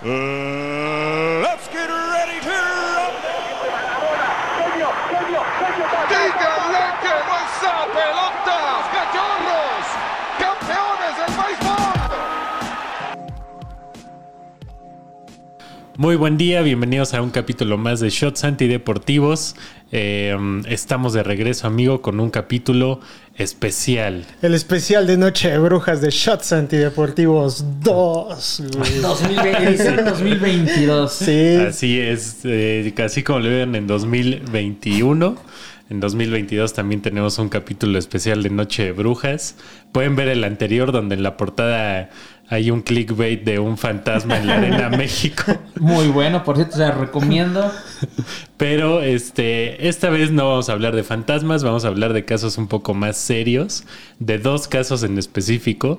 Uh, Muy buen día, bienvenidos a un capítulo más de Shots Antideportivos. Eh, estamos de regreso, amigo, con un capítulo especial. El especial de Noche de Brujas de Shots Antideportivos 2. güey. 2020, edición 2022. Sí, Así es, eh, casi como lo ven en 2021. En 2022 también tenemos un capítulo especial de Noche de Brujas. Pueden ver el anterior donde en la portada hay un clickbait de un fantasma en la Arena México. Muy bueno, por cierto, se recomiendo. Pero este, esta vez no vamos a hablar de fantasmas, vamos a hablar de casos un poco más serios, de dos casos en específico.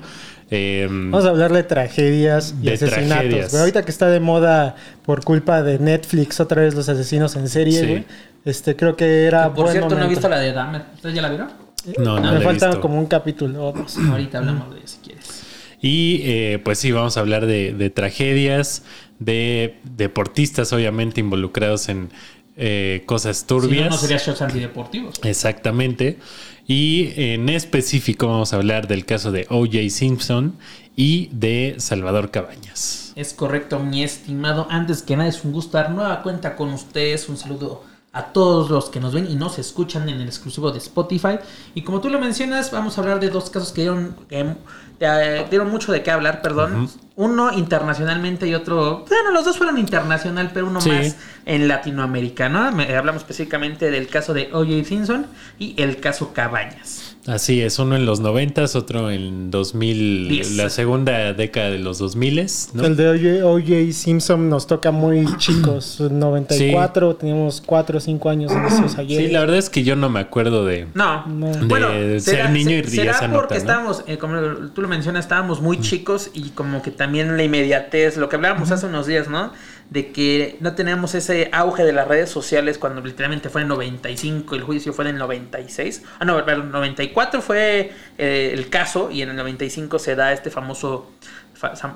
Eh, vamos a hablar de tragedias y De asesinatos. tragedias. ahorita que está de moda por culpa de Netflix otra vez los asesinos en serie, Sí. Este, creo que era Por buen cierto, no he visto la de Dahmer. ¿Ustedes ya la vieron? no, no Me la he falta visto. como un capítulo o dos. Ahorita hablamos de ella si quieres. Y eh, pues sí, vamos a hablar de, de tragedias, de deportistas obviamente involucrados en eh, cosas Si turbias. no, no sería shots antideportivos. Exactamente. Y en específico vamos a hablar del caso de O.J. Simpson y de Salvador Cabañas. Es correcto, mi estimado. Antes que nada, es un gusto dar nueva cuenta con ustedes. Un saludo a todos los que nos ven y nos escuchan en el exclusivo de Spotify. Y como tú lo mencionas, vamos a hablar de dos casos que dieron, que, eh, dieron mucho de qué hablar, perdón. Uno internacionalmente y otro... Bueno, los dos fueron internacional, pero uno Sí. más en Latinoamérica, ¿no? Me- hablamos específicamente del caso de O.J. Simpson y el caso Cabañas. Así es, uno en los noventas, otro en 2000, Diez. la segunda década de los 2000, ¿no? El de O.J. Simpson nos toca muy chicos. 94, teníamos 4 o 5 años en esos ayer. Sí, la verdad es que yo no me acuerdo de... No, No. De ser niño y será esa porque nota, ¿no? estábamos, eh, como tú lo mencionas, estábamos muy chicos y como que también la inmediatez, lo que hablábamos hace unos días, ¿no? De que no teníamos ese auge de las redes sociales cuando literalmente fue en 95, el juicio fue en el 96. Ah, no, el 94 fue eh, el caso y en el 95 se da este famoso,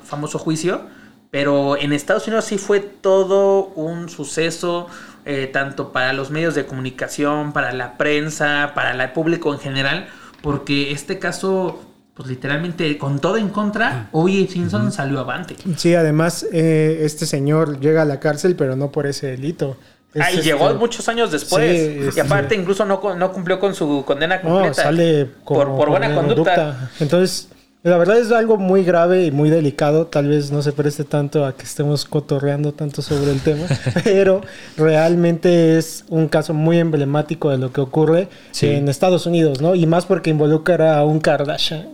famoso juicio. Pero en Estados Unidos sí fue todo un suceso, eh, tanto para los medios de comunicación, para la prensa, para el público en general, porque este caso, pues literalmente con todo en contra, O.J. Simpson salió avante. Sí, además, eh, este señor llega a la cárcel, pero no por ese delito. Es, Ah, y este, llegó muchos años después. Sí, y este- aparte, incluso no, no cumplió con su condena No, completa. sale por, como por buena conducta. Entonces, la verdad es algo muy grave y muy delicado. Tal vez no se preste tanto a que estemos cotorreando tanto sobre el tema, pero realmente es un caso muy emblemático de lo que ocurre Sí. en Estados Unidos, ¿no? Y más porque involucra a un Kardashian.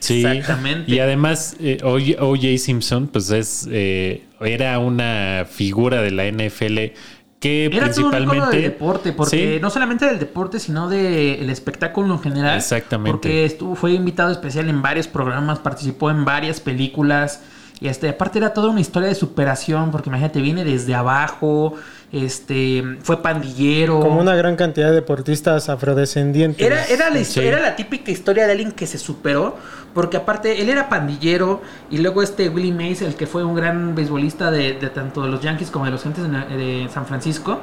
Sí, Exactamente. Y además, eh, O.J. Simpson, pues es eh, era una figura de la NFL que Era todo un principalmente. del deporte, porque Sí. no solamente del deporte, sino del espectáculo en general. Exactamente. Porque estuvo, fue invitado especial en varios programas, participó en varias películas. Y este, aparte era toda una historia de superación, porque imagínate, viene desde abajo, este, fue pandillero. Como una gran cantidad de deportistas afrodescendientes. Era, era, la, histo- Sí. era la típica historia de alguien que se superó, porque aparte él era pandillero y luego este Willie Mays, el que fue un gran beisbolista de, de tanto de los Yankees como de los Gentes de, de San Francisco,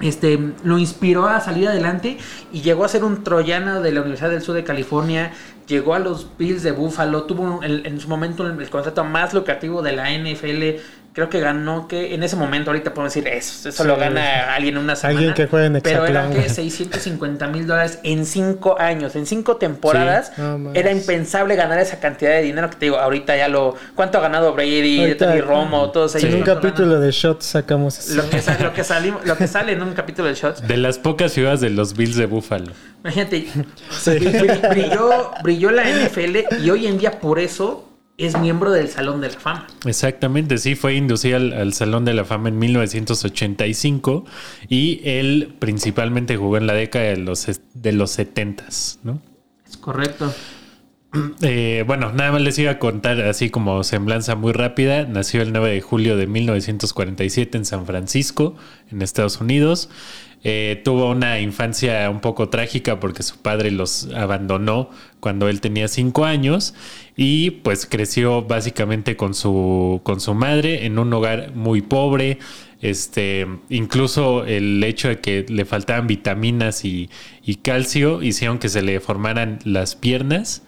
este, lo inspiró a salir adelante y llegó a ser un troyano de la Universidad del Sur de California, llegó a los Bills de Buffalo, tuvo el- en su momento el, el contrato más lucrativo de la NFL, creo que ganó que en ese momento ahorita podemos decir eso, eso Sí. lo gana alguien en una semana. Alguien que juegue en Pero eran que 650 mil dólares en cinco años, en cinco temporadas. Sí. No más. era impensable ganar esa cantidad de dinero que te digo, ahorita ya lo... ¿Cuánto ha ganado Brady, Ahorita- Tony Romo, todos ellos? En un ¿Cuánto capítulo ganan? de Shots sacamos eso. Lo que, sa- lo, que salimos- lo que sale en un capítulo de Shots. De las pocas ciudades de los Bills de Buffalo. Imagínate, Sí. brilló, brilló la NFL y hoy en día por eso es miembro del Salón de la Fama. Exactamente, sí, fue inducido al, al Salón de la Fama en 1985 y él principalmente jugó en la década de los, de los 70, ¿no? Es correcto. Eh, bueno, nada más les iba a contar así como semblanza muy rápida. Nació el 9 de julio de 1947 en San Francisco, en Estados Unidos. Eh, tuvo una infancia un poco trágica porque su padre los abandonó cuando él tenía cinco años y pues creció básicamente con su, con su madre en un hogar muy pobre. Este, incluso el hecho de que le faltaban vitaminas y, y calcio hicieron que se le formaran las piernas.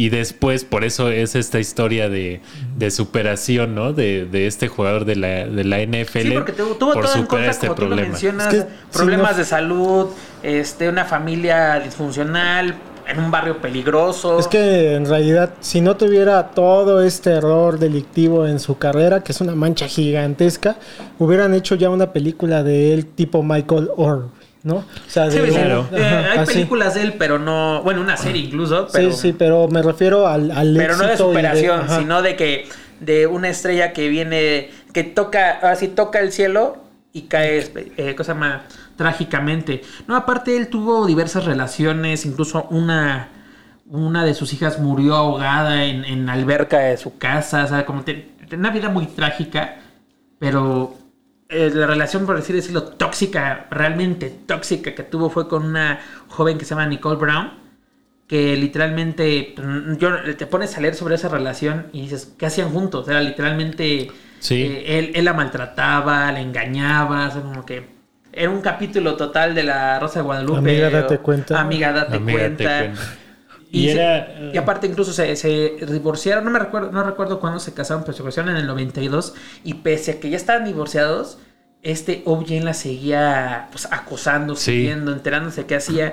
Y después, por eso es esta historia de, de superación, ¿no? De, de, este jugador de la, de la NFL. Sí, porque tuvo, tuvo por todo en superar contra, este como tú lo problema. mencionas, Es que, problemas si no- de salud, este, una familia disfuncional, en un barrio peligroso. Es que en realidad, si no tuviera todo este error delictivo en su carrera, que es una mancha gigantesca, hubieran hecho ya una película de él tipo Michael Orr, ¿no? O sea, Sí, de- sí, Claro. eh, hay así. películas de él, pero no, bueno, una serie incluso, pero, Sí, sí, pero me refiero al, al pero no de éxito superación, sino de que de una estrella que viene, que toca, así toca el cielo y cae, eh, cosa más trágicamente. No, aparte él tuvo diversas relaciones, incluso una, una de sus hijas murió ahogada en, en la alberca de su casa, o sea, como te- una vida muy trágica, pero eh, la relación, por así decirlo, tóxica, realmente tóxica que tuvo fue con una joven que se llama Nicole Brown, que literalmente, mm, yo, te pones a leer sobre esa relación y dices, ¿qué hacían juntos? Era literalmente, Sí. eh, él, él la maltrataba, la engañaba, o sea, como que era un capítulo total de la Rosa de Guadalupe. Amiga, date cuenta. Amiga, date Amiga, date cuenta. Y, se- era- y aparte incluso se, se divorciaron, no me recuerdo, no recuerdo cuándo se casaron, pero se divorciaron en el 92 y pese a que ya estaban divorciados, este OJ la seguía pues, acosando, Sí. siguiendo, enterándose qué hacía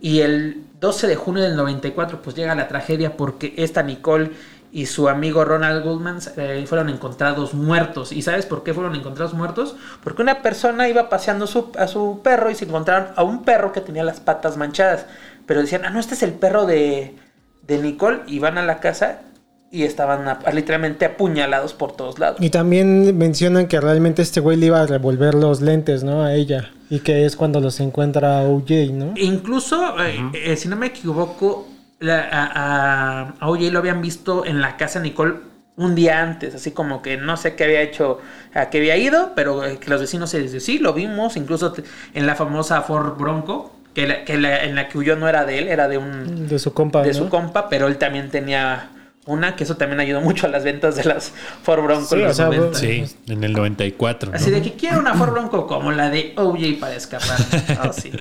y el 12 de junio del 94 pues llega la tragedia porque esta Nicole y su amigo Ronald Goldman eh, fueron encontrados muertos. ¿Y sabes por qué fueron encontrados muertos? Porque una persona iba paseando su- a su perro y se encontraron a un perro que tenía las patas manchadas. Pero decían, ah, no, este es el perro de, de Nicole. Y van a la casa y estaban a- literalmente apuñalados por todos lados. Y también mencionan que realmente este güey le iba a revolver los lentes, ¿no? A ella. Y que es cuando los encuentra OJ, ¿no? Incluso, eh, eh, si no me equivoco, la- a, a, a OJ lo habían visto en la casa de Nicole un día antes, así como que no sé qué había hecho, a qué había ido, pero eh, que los vecinos se dicen, sí, lo vimos, incluso en la famosa Ford Bronco, que, la- que la- en la que huyó no era de él, era de un De su compa, de ¿no? su compa, pero él también tenía una, que eso también ayudó mucho a las ventas de las Ford Bronco Sí, en o los sea, 90. Sí, en el 94. ¿no? Así de que quiero una Ford Bronco como la de OJ para escapar. Ah, sí.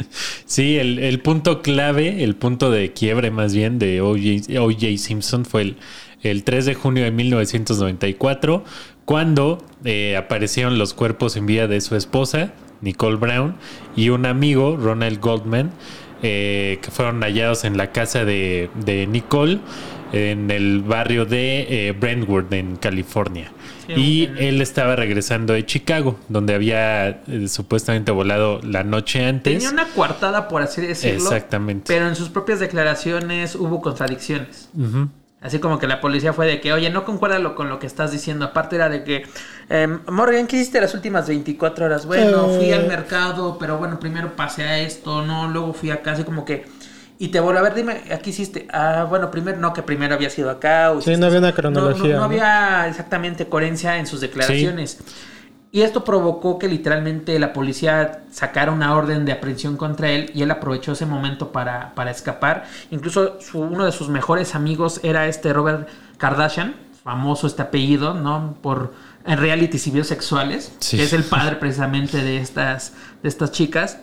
Sí, el, el punto clave, el punto de quiebre más bien de O.J. O.J. Simpson fue el, el 3 de junio de 1994, cuando eh, aparecieron los cuerpos en vida de su esposa, Nicole Brown, y un amigo, Ronald Goldman, eh, que fueron hallados en la casa de, de Nicole en el barrio de eh, Brentwood, en California. Sí, y él estaba regresando de Chicago, donde había eh, supuestamente volado la noche antes. Tenía una coartada, por así decirlo. Exactamente. Pero en sus propias declaraciones hubo contradicciones. Así como que la policía fue de que, oye, no concuerda lo- con lo que estás diciendo. Aparte era de que, em, Morgan, ¿qué hiciste las últimas 24 horas? Bueno, Eh. fui al mercado, pero bueno, primero pasé a esto, no, luego fui acá, así como que... Y te vuelvo a ver, dime, ¿aquí hiciste? Ah, bueno, primero, no, que primero había sido acá. o Sí, no había una no- cronología, No, no ¿no? había exactamente coherencia en sus declaraciones. Y esto provocó que literalmente la policía sacara una orden de aprehensión contra él y él aprovechó ese momento para, para escapar. Incluso su- uno de sus mejores amigos era este Robert Kardashian, famoso este apellido, ¿no? Por en realities y sexuales, Sí. que es el padre precisamente de estas, de estas chicas.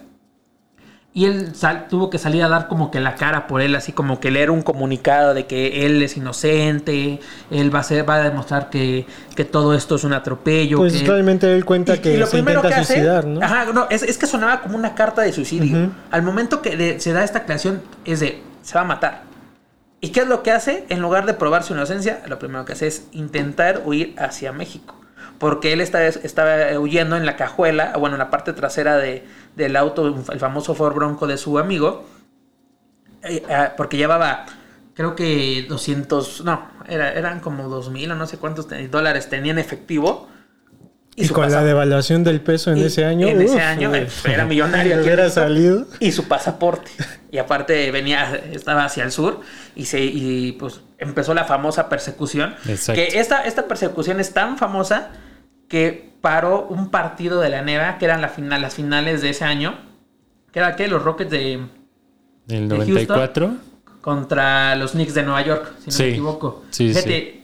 Y él sal- tuvo que salir a dar como que la cara por él, así como que leer un comunicado de que él es inocente, él va a, ser, va a demostrar que, que todo esto es un atropello. Pues que- realmente él cuenta y- que y lo se primero intenta que hace- suicidar, ¿no? Ajá, no, es, es que sonaba como una carta de suicidio. Al momento que de- se da esta aclaración es de, se va a matar. ¿Y qué es lo que hace? En lugar de probar su inocencia, lo primero que hace es intentar huir hacia México. Porque él está- estaba huyendo en la cajuela, bueno, en la parte trasera de, del auto, el famoso Ford Bronco de su amigo. eh, ah, porque llevaba, creo que 200, no, era, eran como 2 mil o no sé cuántos dólares tenía en efectivo. Y, su con la pasaporte. devaluación del peso en Y- ese año. En ese uf, año eh, era millonario. hubiera salido. Y su pasaporte. Y aparte venía, estaba hacia el sur y se y pues empezó la famosa persecución. Exacto. Que esta, esta persecución es tan famosa que paró un partido de la neva, que eran la final, las finales de ese año. que era que los Rockets de El de 94. contra los Knicks de Nueva York, si no Sí. me equivoco. Sí, Fíjate,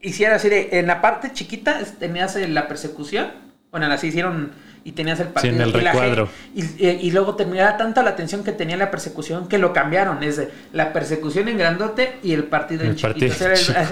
hiciera así de, en la parte chiquita tenías la persecución, bueno, así hicieron y tenías el partido. en el y la recuadro. Y, eh, y luego terminaba tanta la atención que tenía la persecución que lo cambiaron. Es de la persecución en grandote y el partido en chiquito. partido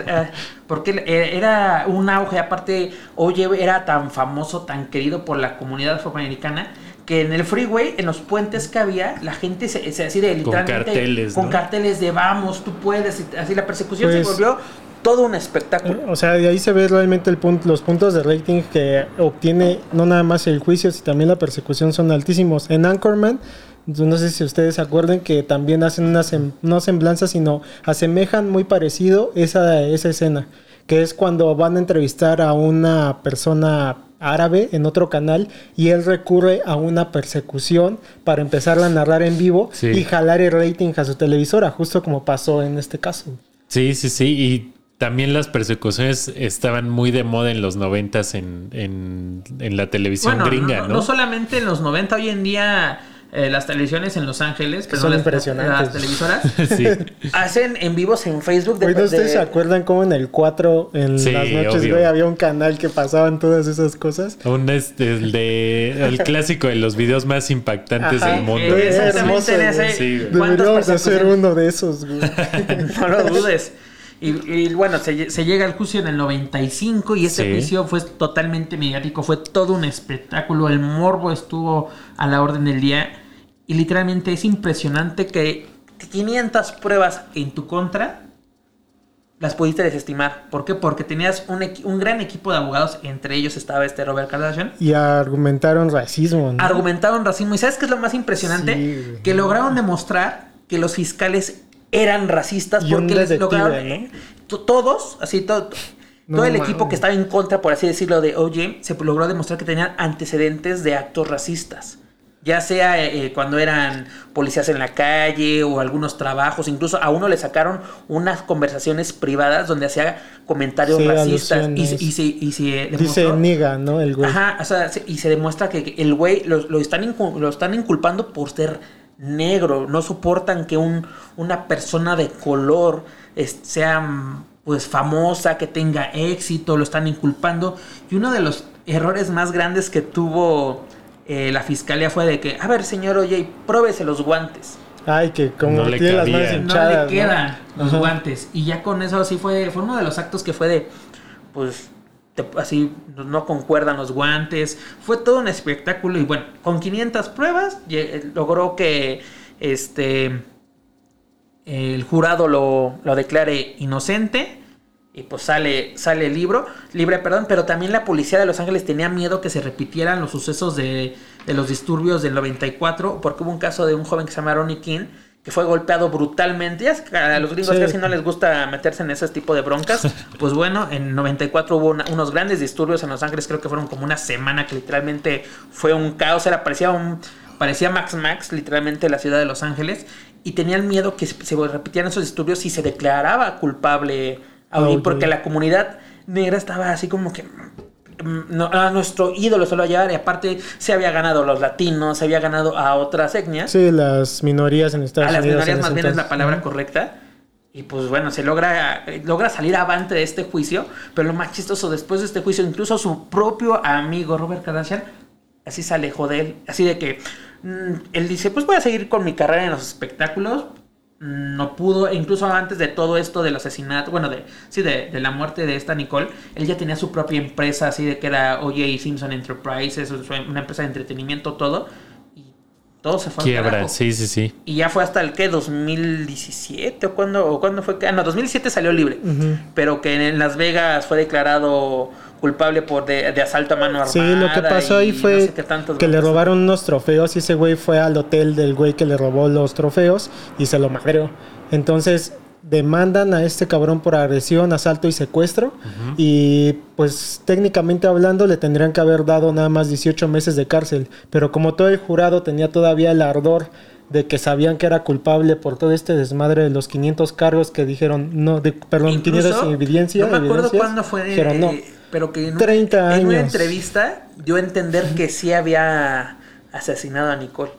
era- porque eh, era un auge, aparte, Oye era tan famoso, tan querido por la comunidad afroamericana que en el freeway, en los puentes que había, la gente se, se así de literalmente carteles, con ¿no? carteles de vamos, tú puedes, y así la persecución Pues- se volvió todo un espectáculo. O sea, de ahí se ve realmente el punto, los puntos de rating que obtiene no nada más el juicio, sino también la persecución son altísimos. En Anchorman, no sé si ustedes se acuerdan que también hacen una sem- no semblanza, sino asemejan muy parecido esa, esa escena, que es cuando van a entrevistar a una persona árabe en otro canal y él recurre a una persecución para empezar a narrar en vivo Sí. y jalar el rating a su televisora, justo como pasó en este caso. Sí, sí, sí. Y también las persecuciones estaban muy de moda en los noventas en, en, en la televisión Bueno, gringa, no, ¿no? no solamente en los 90, hoy en día eh, las televisiones en Los Ángeles, pero son las, impresionantes. las televisoras, Sí. hacen en vivos en Facebook de, Oye, ¿ustedes de- se acuerdan cómo en el 4, en Sí, las noches, güey, había un canal que pasaban todas esas cosas? Un este, el de el clásico de los videos más impactantes Ajá. del mundo. Eh, exactamente Hermoso, ese. Sí, güey. ¿cuántas Deberíamos de hacer uno de esos, güey. no lo dudes. Y, y bueno, se, lle- se llega al juicio en el 95 y este Sí. juicio fue totalmente mediático, fue todo un espectáculo, el morbo estuvo a la orden del día y literalmente es impresionante que 500 pruebas en tu contra las pudiste desestimar. ¿Por qué? Porque tenías un, un gran equipo de abogados, entre ellos estaba este Robert Kardashian, Y argumentaron racismo, ¿no? argumentaron racismo. ¿Y sabes qué es lo más impresionante? Sí, que lograron demostrar que los fiscales eran racistas Y porque les lograron ¿no? eh, to- todos, así todo, No todo el equipo que estaba en contra, por así decirlo, de OJ, se logró demostrar que tenían antecedentes de actos racistas. Ya sea eh, eh, cuando eran policías en la calle o algunos trabajos, incluso a uno le sacaron unas conversaciones privadas donde hacía comentarios Sí, racistas y, y se, y se Dice demostró- niga, ¿no? El güey. Ajá, o sea, se- y se demuestra que el güey lo, lo están, lo están inculpando por ser negro. No soportan que un, una persona de color es- sea pues famosa, que tenga éxito, lo están inculpando. Y uno de los errores más grandes que tuvo eh, la fiscalía fue de que, a ver, señor Oye, pruébese los guantes. Ay, que como No le tiene las cabía. manos No le hinchadas. no le quedan los Ajá. guantes. Y ya con eso sí fue, fue uno de los actos que fue de, pues, te- así no concuerdan los guantes. Fue todo un espectáculo y bueno, con 500 pruebas lle- logró que este el jurado lo, lo declare inocente y pues sale sale el libro libre perdón pero también la policía de Los Ángeles tenía miedo que se repitieran los sucesos de, de los disturbios del 94 porque hubo un caso de un joven que se llama Ronnie King que fue golpeado brutalmente. Ya es que a los gringos Sí. casi no les gusta meterse en ese tipo de broncas. Pues bueno en 94 hubo una- unos grandes disturbios en Los Ángeles. Creo que fueron como una semana que literalmente fue un caos. Era parecía un parecía Max Max literalmente la ciudad de Los Ángeles. Y tenían miedo que se, se repitieran esos disturbios si se declaraba culpable a porque la comunidad negra estaba así como que no, a nuestro ídolo se lo va a llevar y aparte se había ganado a los latinos, se había ganado a otras etnias, Sí, las minorías en Estados a las Unidos. minorías en más ese bien es la palabra correcta. Y pues bueno, se logra, eh, logra salir avante de este juicio, pero lo más chistoso, después de este juicio, incluso su propio amigo Robert Kardashian, así se alejó de él, así de que mm, él dice, pues voy a seguir con mi carrera en los espectáculos, Mm, no pudo, incluso antes de todo esto del asesinato, bueno, de, sí, de, de la muerte de esta Nicole, él ya tenía su propia empresa, así de que era O.J. Simpson Enterprises, una empresa de entretenimiento, todo, y todo se fue Quiebra, sí, sí, sí. Y ya fue hasta el que 2017 o cuando o cuándo fue que ah, no 2007 salió libre, pero que en Las Vegas fue declarado culpable por de, de asalto a mano armada. Sí, lo que pasó ahí fue no sé que le robaron unos trofeos y ese güey fue al hotel del güey que le robó los trofeos y se lo madreó. Entonces demandan a este cabrón por agresión, asalto y secuestro y pues técnicamente hablando le tendrían que haber dado nada más 18 meses de cárcel, pero como todo el jurado tenía todavía el ardor de que sabían que era culpable por todo este desmadre de los 500 cargos que dijeron no, de, perdón, Incluso, 500 evidencias, No me acuerdo evidencias, cuándo fue, dijeron no. Pero que en, un- 30 en una entrevista dio a entender que sí había asesinado a Nicole.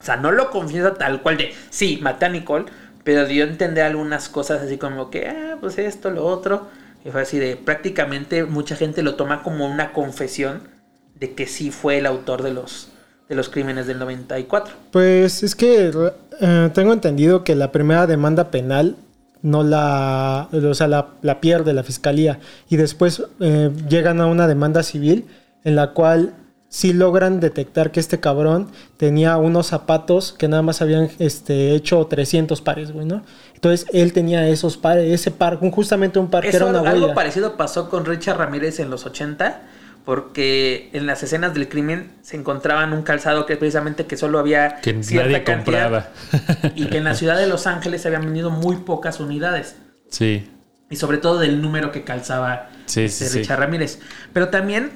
O sea, no lo confiesa tal cual de, sí, maté a Nicole, pero dio a entender algunas cosas así como que, ah, pues esto, lo otro. Y fue así de, prácticamente mucha gente lo toma como una confesión de que sí fue el autor de los, de los crímenes del 94. Pues es que eh, tengo entendido que la primera demanda penal no la, o sea, la, la pierde la fiscalía y después eh, llegan a una demanda civil en la cual sí logran detectar que este cabrón tenía unos zapatos que nada más habían este, hecho 300 pares, güey, ¿no? Entonces él tenía esos pares, ese par, justamente un par que era Eso, una algo huella. parecido pasó con Richard Ramírez en los 80, porque en las escenas del crimen se encontraban un calzado que precisamente que solo había Que cierta nadie cantidad compraba. Y que en la ciudad de Los Ángeles se habían vendido muy pocas unidades. sí. Y sobre todo del número que calzaba Sí, este sí, sí. Richard Ramírez. Pero también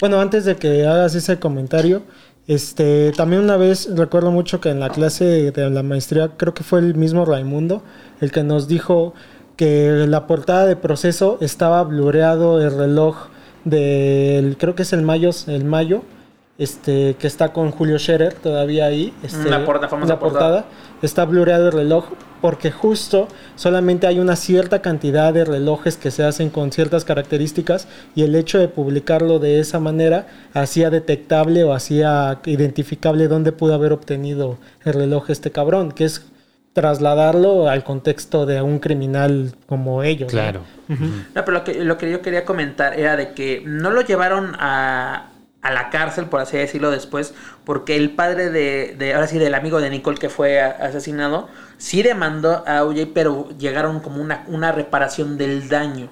Bueno, antes de que hagas ese comentario, este, también una vez recuerdo mucho que en la clase de la maestría, creo que fue el mismo Raimundo, el que nos dijo que la portada de proceso estaba blureado el reloj del, creo que es el mayo, el mayo, este, que está con Julio Scherer todavía ahí. Este, La porta- famosa la portada. Está blureado el reloj porque justo solamente hay una cierta cantidad de relojes que se hacen con ciertas características y el hecho de publicarlo de esa manera hacía detectable o hacía identificable dónde pudo haber obtenido el reloj este cabrón, que es trasladarlo al contexto de un criminal como ellos. ¿no? Claro. No, pero lo que, lo que yo quería comentar era de que no lo llevaron a, a la cárcel, por así decirlo, después, porque el padre de, de, ahora sí, del amigo de Nicole que fue asesinado, sí demandó a OJ, pero llegaron como una, una reparación del daño.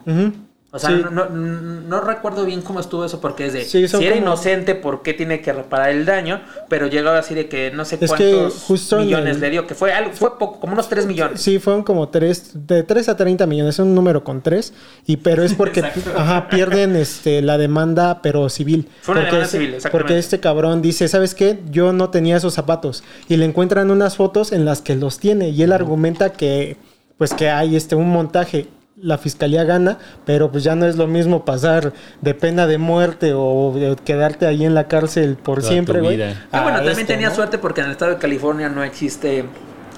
O sea, Sí. no, no, no recuerdo bien cómo estuvo eso, porque es de, Sí, si era como- inocente, ¿por qué tiene que reparar el daño? Pero llegó así de que no sé Es cuántos justo millones el- le dio, que fue algo, fue poco, como unos 3 millones. Sí, fueron como tres, de 3 a 30 millones, es un número con 3, y pero es porque ajá, pierden este, la demanda, pero civil. Fue una porque demanda civil, exactamente. Porque este cabrón dice, ¿sabes qué? Yo no tenía esos zapatos. Y le encuentran unas fotos en las que los tiene, y él argumenta que, pues que hay este, un montaje. La fiscalía gana, pero pues ya no es lo mismo pasar de pena de muerte o de quedarte ahí en la cárcel por Toda siempre, güey. Ah, bueno, también esto, tenía ¿no? suerte porque en el estado de California no existe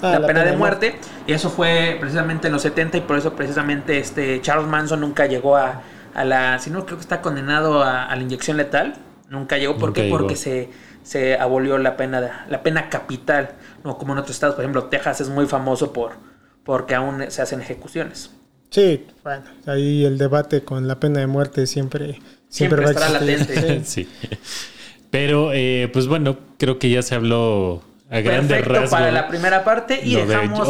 Ah, la, pena de muerte. Y eso fue precisamente en los 70 y por eso precisamente este Charles Manson nunca llegó a, a la... Si no, creo que está condenado a, a la inyección letal. Nunca llegó. ¿Por Nunca qué? llegó. Porque se, se abolió la pena, de- la pena capital. No como en otros estados. Por ejemplo, Texas es muy famoso por porque aún se hacen ejecuciones. Sí, bueno, ahí el debate con la pena de muerte siempre, Siempre siempre, va a estará existir. latente. sí. Pero, eh, pues bueno, creo que ya se habló a grandes Perfecto rasgos. para la primera parte y dejamos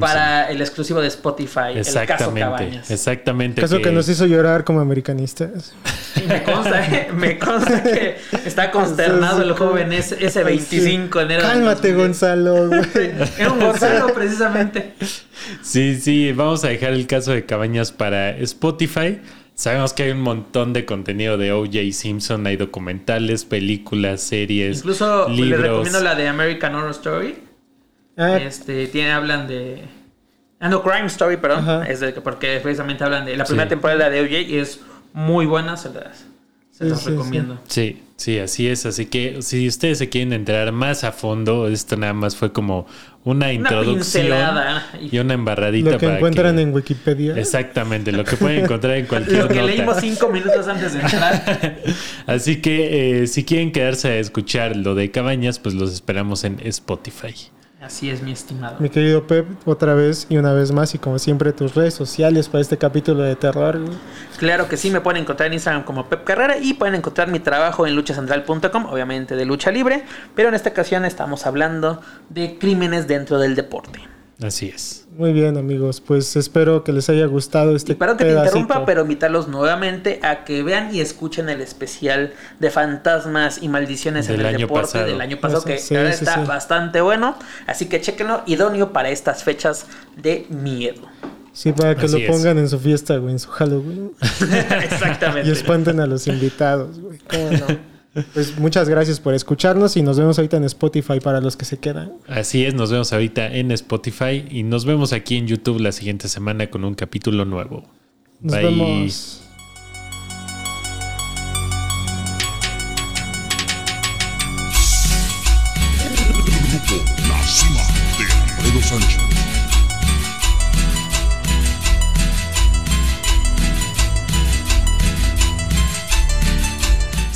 para el exclusivo de Spotify, el caso Exactamente, Cabañas. exactamente. Caso que nos hizo llorar como americanistas. Y me consta, ¿eh? me consta que está consternado el joven ese, ese 25 de enero. Cálmate, 2010. Gonzalo. Era un Gonzalo, precisamente. Sí, sí, vamos a dejar el caso de Cabañas para Spotify. Sabemos que hay un montón de contenido de O.J. Simpson, hay documentales, películas, series, Incluso libros. les recomiendo la de American Horror Story. Ah, Este, tiene, hablan de. Ah, no, Crime Story, perdón. Ajá. Es de, porque precisamente hablan de la primera Sí. temporada de OJ y es muy buena, se las, se Sí, las sí, recomiendo. Sí, sí, así es. Así que si ustedes se quieren enterar más a fondo, esto nada más fue como una introducción pincelada. y una embarradita lo que para encuentran que- en Wikipedia. Exactamente, lo que pueden encontrar en cualquier Lo que nota. leímos cinco minutos antes de entrar. Así que eh, si quieren quedarse a escuchar lo de Cabañas, pues los esperamos en Spotify. Así es, mi estimado. Mi querido Pep, otra vez y una vez más, y como siempre, tus redes sociales para este capítulo de terror. Claro que sí, me pueden encontrar en Instagram como Pep Carrera y pueden encontrar mi trabajo en luchacentral.com, obviamente de lucha libre, pero en esta ocasión estamos hablando de crímenes dentro del deporte. Así es. Muy bien, amigos. Pues espero que les haya gustado este Y perdón que te interrumpa, pero invitarlos nuevamente a que vean y escuchen el especial de fantasmas y maldiciones Del en el año deporte pasado. del año pasado, Eso, que sí, sí, está sí. bastante bueno. Así que chequenlo, idóneo para estas fechas de miedo. Sí, para que Así lo es. pongan en su fiesta, güey, en su Halloween. Exactamente. y espanten a los invitados, güey. ¿Cómo no? Pues muchas gracias por escucharnos y nos vemos ahorita en Spotify para los que se quedan. Así es, nos vemos ahorita en Spotify y nos vemos aquí en YouTube la siguiente semana con un capítulo nuevo. Nos Bye. vemos. Grupo cima de Alfredo Sánchez.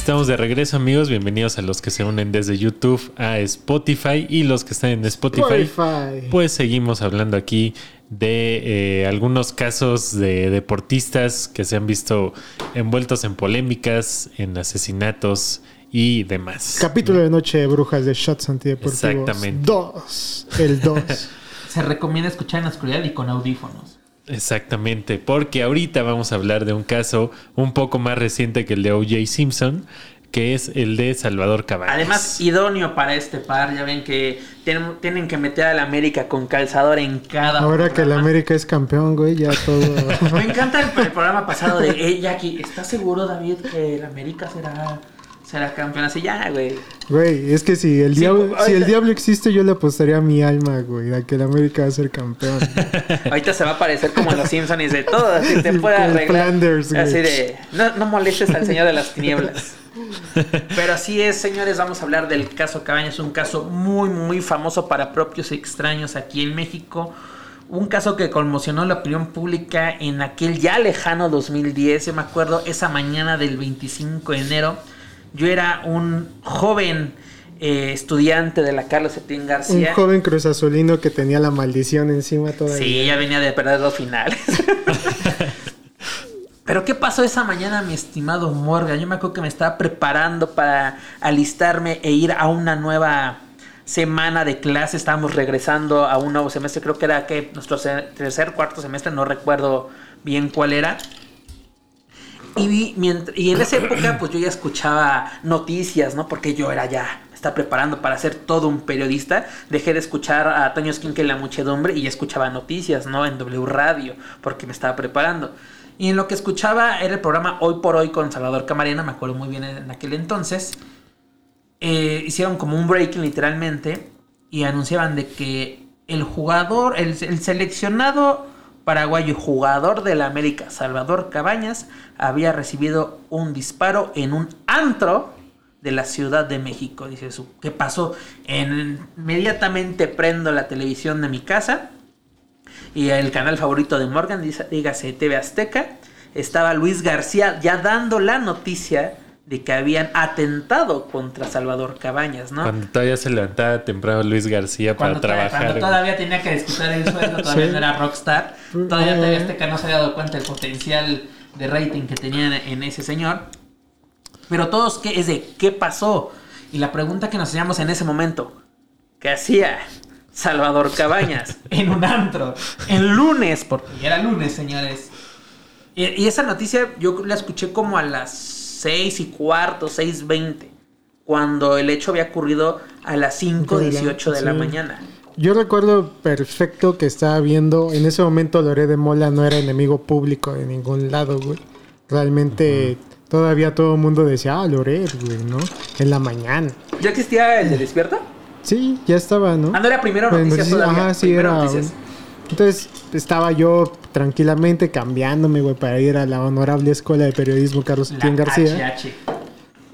Estamos de regreso amigos, bienvenidos a los que se unen desde YouTube a Spotify y los que están en Spotify. Spotify. Pues seguimos hablando aquí de eh, algunos casos de deportistas que se han visto envueltos en polémicas, en asesinatos y demás. Capítulo de Noche de Brujas de Shots Antideportivos. Exactamente. 2. El 2. Se recomienda escuchar en la oscuridad y con audífonos. Exactamente, porque ahorita vamos a hablar de un caso un poco más reciente que el de O.J. Simpson, que es el de Salvador Cabañas. Además, idóneo para este par. Ya ven que tienen, tienen que meter a la América con calzador en cada. Ahora que el programa. América es campeón, güey, ya todo. Me encanta el, el programa pasado de, hey, Jackie, ¿estás seguro, David, que el América será, será campeón? Así, ya, güey. Güey, es que si el, Sí, diablo, si el diablo existe, yo le apostaría mi alma, güey, a que el América va a ser campeón. Ahorita se va a parecer como en los Simpsons y de todo, así te puede arreglar. Flanders, güey. así de, no, no molestes al señor de las tinieblas. Pero así es, señores, vamos a hablar del caso Cabañas, un caso muy, muy famoso para propios y extraños aquí en México. Un caso que conmocionó la opinión pública en aquel ya lejano 2010. Yo me acuerdo esa mañana del 25 de enero. Yo era un joven eh, estudiante de la Carlos Septín Un García. joven cruz azulino que tenía la maldición encima todavía. Sí, ya venía de perder dos finales. Pero ¿qué pasó esa mañana, mi estimado Morgan? Yo me acuerdo que me estaba preparando para alistarme e ir a una nueva semana de clase. Estábamos regresando a un nuevo semestre. Creo que era que nuestro tercer, cuarto semestre, no recuerdo bien cuál era. Y, vi, mient- y en esa época, pues yo ya escuchaba noticias, ¿no? Porque yo era ya, estaba preparando para ser todo un periodista. Dejé de escuchar a Toño Esquinque en la muchedumbre y ya escuchaba noticias, ¿no? En W Radio, porque me estaba preparando. Y en lo que escuchaba era el programa Hoy por Hoy con Salvador Camarena, me acuerdo muy bien en aquel entonces. Eh, hicieron como un breaking literalmente y anunciaban de que el jugador, el seleccionado paraguayo jugador de la América, Salvador Cabañas, había recibido un disparo en un antro de la Ciudad de México. Dice su, ¿qué pasó? En- inmediatamente prendo la televisión de mi casa y el canal favorito de Morgan, dígase TV Azteca, estaba Luis García ya dando la noticia de que habían atentado contra Salvador Cabañas, ¿no? Cuando todavía se levantaba temprano Luis García para Cuando, trabajar. cuando todavía tenía que disputar el sueldo, todavía Sí. no era rockstar. Todavía TV Azteca no se había dado cuenta del potencial de rating que tenían en ese señor. Pero todos que es de qué pasó. Y la pregunta que nos hacíamos en ese momento, ¿qué hacía Salvador Cabañas en un antro? En lunes, porque era lunes, señores. Y, y esa noticia yo la escuché como a las 6 y cuarto, 6.20. Cuando el hecho había ocurrido a las 5.18 de la mañana. Yo recuerdo perfecto que estaba viendo, en ese momento Loré de Mola no era enemigo público de ningún lado, güey. Realmente todavía todo el mundo decía, ah, Loret, güey, ¿no? En la mañana. ¿Ya existía el de Despierta? Sí, ya estaba, ¿no? Ah, no era primero noticias todavía. Ajá, sí, Primero era. noticias. Entonces estaba yo tranquilamente cambiándome, güey, para ir a la honorable escuela de periodismo Carlos Septién García. HH.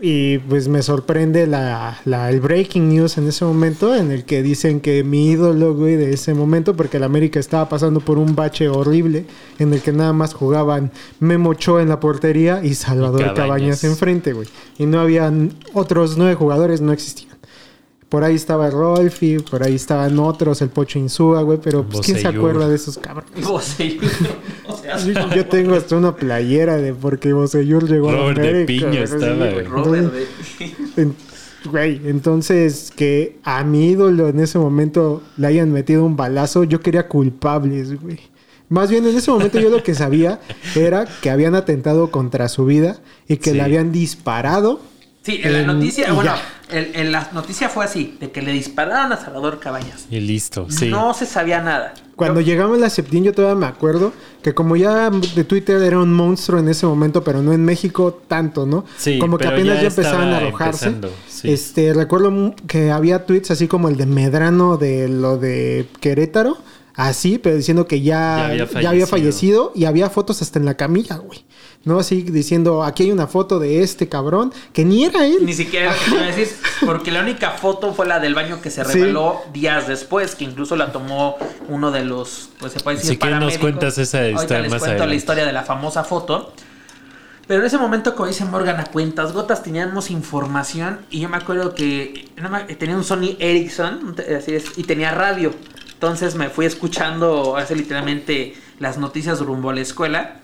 Y pues me sorprende la, la- el breaking news en ese momento en el que dicen que mi ídolo, güey, de ese momento, porque el América estaba pasando por un bache horrible en el que nada más jugaban Memo Ochoa en la portería y Salvador Y Cabañas. Cabañas enfrente, güey. Y no habían otros nueve jugadores, no existían. Por ahí estaba Rolfi, por ahí estaban otros, el Pocho Insúa, güey, pero pues quién se acuerda de esos cabrones. Yo, yo tengo hasta una playera de porque Bocellur llegó Robert a de América. Piña güey. estaba, güey. Robert de- Güey, entonces que a mi ídolo en ese momento le hayan metido un balazo, yo quería culpables, güey. Más bien en ese momento yo lo que sabía era que habían atentado contra su vida y que Sí. le habían disparado. Sí, en la En- noticia, bueno, en, en la noticia fue así, de que le dispararon a Salvador Cabañas. Y listo, sí. No se sabía nada. Cuando Yo- llegamos a la Septín yo todavía me acuerdo que como ya de Twitter era un monstruo en ese momento, pero no en México tanto, ¿no? Sí, como que pero apenas ya ya, empezaban a arrojarse. sí. Este, recuerdo que había tweets así como el de Medrano de lo de Querétaro, así, pero diciendo que Ya ya, había ya había fallecido. fallecido y había fotos hasta en la camilla, güey. ¿No? Así diciendo, aquí hay una foto de este cabrón, que ni era él. Ni siquiera lo que te iba a decir, porque la única foto fue la del baño que se Sí. reveló días después, que incluso la tomó uno de los, pues se puede decir, Si quieres nos cuentas esa Ahorita historia les más cuento la historia de la famosa foto. Pero en ese momento, como dice Morgan, a cuentas gotas teníamos información y yo me acuerdo que tenía un Sony Ericsson así es, y tenía radio. Entonces me fui escuchando hace literalmente las noticias rumbo a la escuela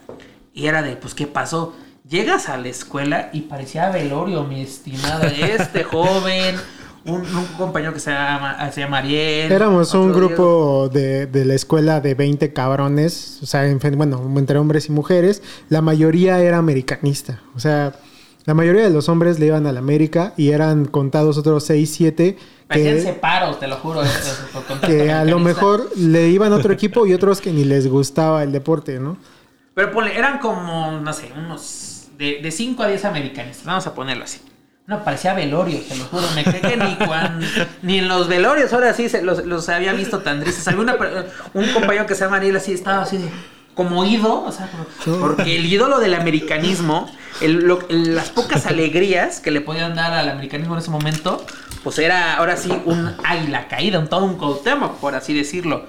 y era de, pues, ¿qué pasó? Llegas a la escuela y parecía velorio, mi estimado. Este joven, un, un compañero que se llama, se llama Ariel. Éramos un grupo de, de la escuela de 20 cabrones, o sea, en bueno, entre hombres y mujeres. La mayoría era americanista, o sea, la mayoría de los hombres le iban a la América y eran contados otros 6, 7 Parecían que, separos, te lo juro. contacto que a lo mejor le iban a otro equipo y otros que ni les gustaba el deporte, ¿no? Pero ponle, eran como, no sé, unos de, 5 a 10 americanistas. Vamos a ponerlo así. No, parecía velorio, te lo juro. Me cree que ni, cuan- ni en los velorios ahora sí se, los, los había visto tan tristes. Alguna, un compañero que se llama Ariel así estaba así de como ido, o sea, como- porque el ídolo del americanismo, el- lo- el- las pocas alegrías que le podían dar al americanismo en ese momento, pues era ahora sí un águila caída, un todo un Cuauhtémoc, por así decirlo.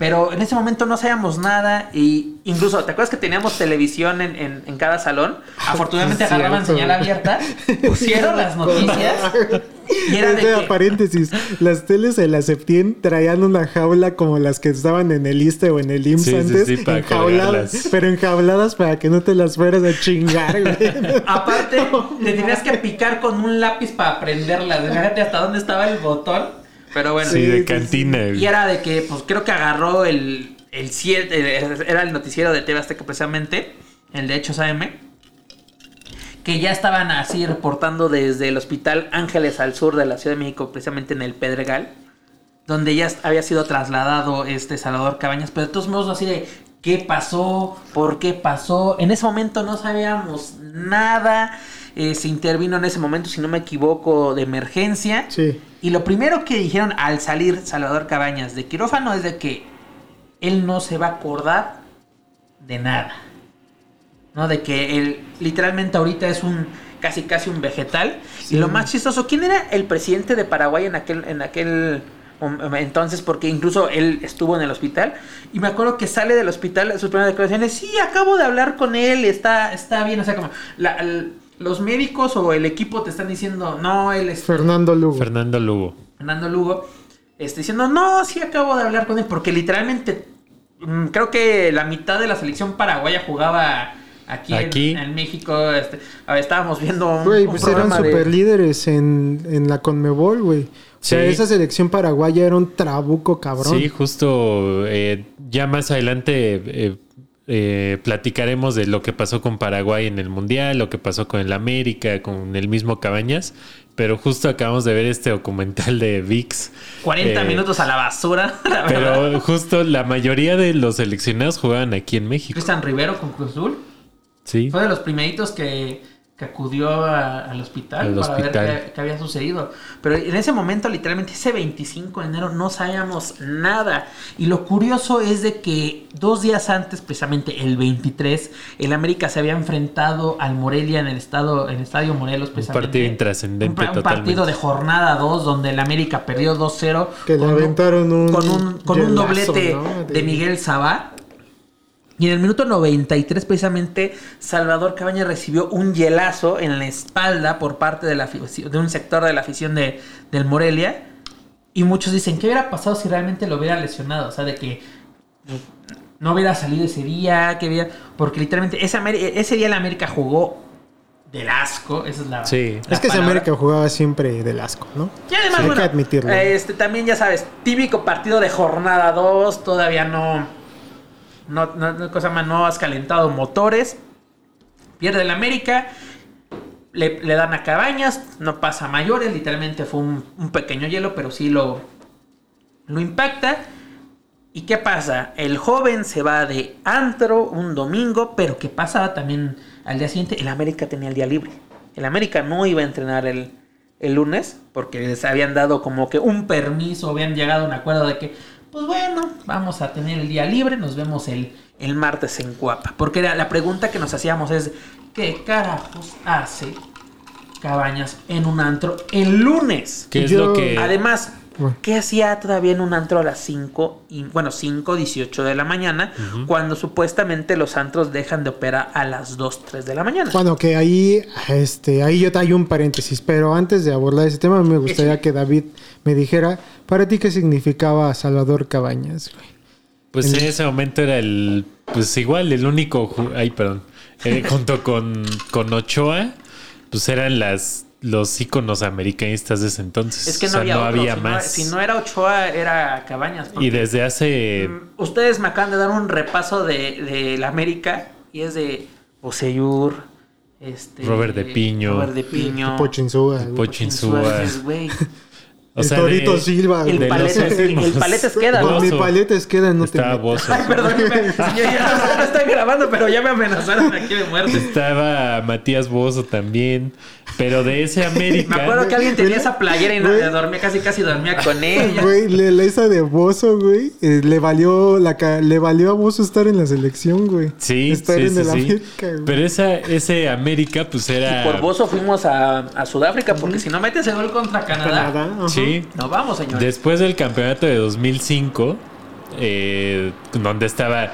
Pero en ese momento no sabíamos nada y incluso, ¿te acuerdas que teníamos televisión en, en- en cada salón? Afortunadamente Es agarraban señal abierta, pusieron las noticias y era de que... paréntesis, las teles de la Septien traían una jaula como las que estaban en el ISTE o en el IMSS Sí, sí, antes, sí, para enjauladas, pero enjauladas para que no te las fueras a chingar, güey. Aparte, le tenías que picar con un lápiz para prenderlas. Fíjate hasta dónde estaba el botón. Pero bueno. Sí, de cantina. Y era de que, pues creo que agarró el, el 7, era el noticiero de TV Azteca precisamente, el de Hechos AM, que ya estaban así reportando desde el Hospital Ángeles al sur de la Ciudad de México, precisamente en el Pedregal, donde ya había sido trasladado este Salvador Cabañas, pero de todos modos así de qué pasó, por qué pasó. En ese momento no sabíamos nada. eh, se intervino en ese momento, si no me equivoco, de emergencia. Sí. Y lo primero que dijeron al salir Salvador Cabañas de quirófano es de que él no se va a acordar de nada. ¿No? De que él literalmente ahorita es un casi casi un vegetal. Y lo más chistoso, ¿quién era el presidente de Paraguay en aquel, en aquel entonces? Porque incluso él estuvo en el hospital. Y me acuerdo que sale del hospital, sus primeras declaraciones, sí, acabo de hablar con él, está, está bien. O sea, como la- los médicos o el equipo te están diciendo, no, él es Fernando Lugo. Fernando Lugo. Fernando Lugo, este, diciendo, no, sí acabo de hablar con él, porque literalmente mm, creo que la mitad de la selección paraguaya jugaba aquí, en- Aquí. En, México. Este, a ver, estábamos viendo un, Güey, un pues eran de- super líderes en, en la Conmebol, güey. O sea, Sí. esa selección paraguaya era un trabuco cabrón. Sí, justo eh, ya más adelante eh, eh, platicaremos de lo que pasó con Paraguay en el Mundial, lo que pasó con el América, con el mismo Cabañas, pero justo acabamos de ver este documental de VIX. 40 eh, minutos a la basura, la verdad. Pero justo la mayoría de los seleccionados jugaban aquí en México. Cristian Rivero con Cruz Azul Sí. fue de los primeritos que, que acudió a- al hospital Al para hospital. ver qué, qué había sucedido. Pero en ese momento, literalmente, ese 25 de enero, no sabíamos nada. Y lo curioso es de que dos días antes, precisamente el 23, el América se había enfrentado al Morelia en el estado, en el estadio Morelos, precisamente. partido intrascendente Un, un totalmente. partido de jornada 2 donde el América perdió 2-0. Que le con un- aventaron un Con un, con un doblete ¿no? de Miguel Sabá. Y en el minuto 93, precisamente, Salvador Cabaña recibió un hielazo en la espalda por parte de, la, un sector de la afición de, del Morelia. Y muchos dicen, ¿qué hubiera pasado si realmente lo hubiera lesionado? O sea, de que no hubiera salido ese día, que hubiera... Porque literalmente ese, día el América jugó del asco. Esa es la. Sí. la Es que ese palabra. América jugaba siempre del asco, ¿no? Y además, Sí, hay bueno, que admitirlo. este también ya sabes, típico partido de jornada 2, todavía no no, no, cosa más, no has calentado motores. Pierde el América, le, dan a Cabañas, no pasa a mayores, literalmente fue un, un pequeño hielo, pero sí lo, lo impacta. ¿Y qué pasa? El joven se va de antro un domingo, pero ¿qué pasa también al día siguiente? El América tenía el día libre. El América no iba a entrenar el, el lunes porque les habían dado como que un permiso, habían llegado a un acuerdo de que, pues bueno, vamos a tener el día libre, nos vemos el, el martes en Cuapa. Porque la, la pregunta que nos hacíamos es, ¿qué carajos hace Cabañas en un antro el lunes? ¿Qué es Yo- lo que... Además, Bueno. ¿qué hacía todavía en un antro a las 5, y, bueno, 5, 18 de la mañana, cuando supuestamente los antros dejan de operar a las 2, 3 de la mañana? Bueno, que ahí, este, ahí yo te hay un paréntesis, pero antes de abordar ese tema, me gustaría Sí. que David me dijera, para ti, ¿qué significaba Salvador Cabañas? güey? Pues en ese momento era el... Pues igual, el único... Ay, perdón. Eh, junto con, con Ochoa, pues eran las los íconos americanistas de ese entonces. Es que no O sea, había, no otro, había si más. No, si no era Ochoa, era Cabañas. porque, Y desde hace... mm, Ustedes me acaban de dar un repaso de, de la América y es de Oseyur, este, Robert de Piño. Robert de Piño, Pocho Insúa, O el sea, Torito de- Silva, El Paletes- el Paletes queda, Con ¿no? mi paletes queda, no te Estaba metas. Bozo. Ay, perdóneme, señor, ya no están grabando, pero ya me amenazaron aquí de muerte. Estaba Matías Bozo también. Pero de ese América. Me acuerdo que alguien tenía esa playera y no, dormía, casi casi dormía con ella. Güey, le- la esa de Bozo, güey, eh, le valió la ca- le valió a Bozo estar en la selección, güey. Sí, estar sí, en sí, el sí. América, güey. Pero esa, ese América, pues era. Y por Bozo fuimos a, a Sudáfrica, porque si no metes el gol contra Canadá, Canadá, ajá. Sí. no vamos, señor. Después del campeonato de 2005, eh, donde estaba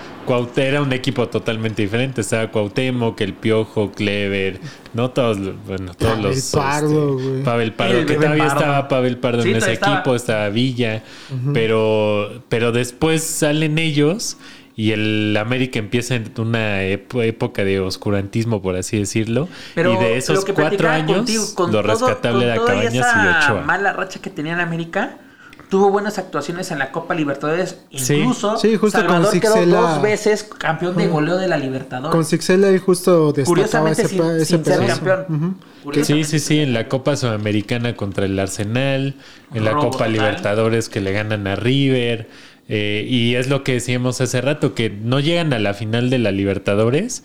era un equipo totalmente diferente. Estaba Cuauhtémoc, el Piojo, Clever, no todos, bueno, todos Pavel los. Pardo, este, güey. Pavel Pardo, El que todavía Pardo. estaba Pavel Pardo Sí, en ese estaba. equipo, estaba Villa, pero, pero después salen ellos. Y el América empieza en una época de oscurantismo, por así decirlo. Pero y de esos lo que cuatro años, contigo, con lo todo- rescatable con era toda Cabañas y Ochoa. mala racha que tenía en América, tuvo buenas actuaciones en la Copa Libertadores. Incluso Sí, justo con Salvador quedó dos veces campeón de goleo de la Libertadores. Con Sixela él justo destacaba ese, sin, ese sin ser campeón. Ujú. Sí, Curiosamente. sí, sí, en la Copa Sudamericana contra el Arsenal, en la Robo Copa total. Libertadores que le ganan a River, eh, y es lo que decíamos hace rato, que no llegan a la final de la Libertadores,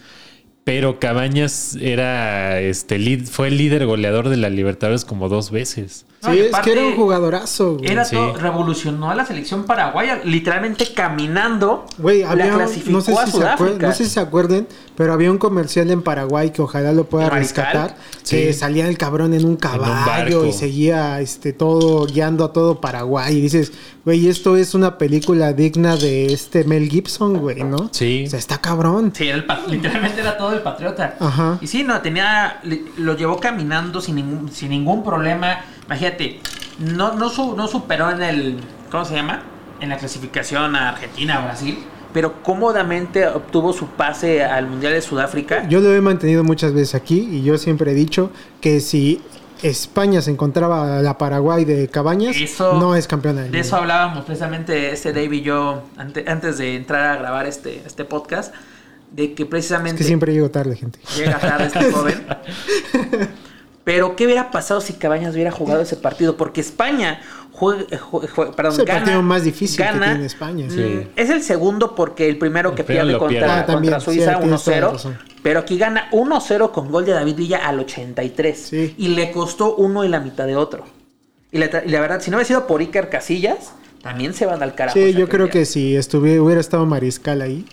pero Cabañas era este fue el líder goleador de la Libertadores como dos veces. No, Sí, es aparte, que era un jugadorazo, güey. Era Sí. todo- revolucionó a la selección paraguaya, literalmente caminando. Güey, la había, clasificó no sé, a si se acuer- Sudáfrica. no sé si se acuerden, pero había un comercial en Paraguay que ojalá lo pueda rescatar, que Sí. salía el cabrón en un caballo y seguía este todo guiando a todo Paraguay y dices, güey, esto es una película digna de este Mel Gibson, güey, ¿no? Sí. O sea, está cabrón. Sí, era el literalmente era todo el patriota. Ajá. Y sí, no, tenía. Lo llevó caminando sin ningún, sin ningún problema. Imagínate, no, no, su- no superó en el. ¿Cómo se llama? En la clasificación a Argentina, a Brasil. Pero cómodamente obtuvo su pase al Mundial de Sudáfrica. Yo lo he mantenido muchas veces aquí y yo siempre he dicho que si España se encontraba a la Paraguay de Cabañas, Eso- no es campeona del De eso hablábamos precisamente este Dave y yo ante- antes de entrar a grabar este, este podcast. De que Es precisamente. que siempre llego tarde, gente. Llega tarde este joven. Pero, ¿qué hubiera pasado si Cabañas hubiera jugado ese partido? Porque España juega, jue- jue- perdón, Es el gana- partido más difícil que tiene España. mm, Sí. Es el segundo porque el primero que El primero pierde contra, pierde. Ah, también, contra Suiza tienes toda la 1-0. razón. Pero aquí gana 1-0 con gol de David Villa al 83. Sí. Y le costó uno y la mitad de otro. Y la, y la verdad, si no hubiera sido por Iker Casillas, también se van al carajo. Sí, yo creo día. que si estuviera, hubiera estado Mariscal ahí.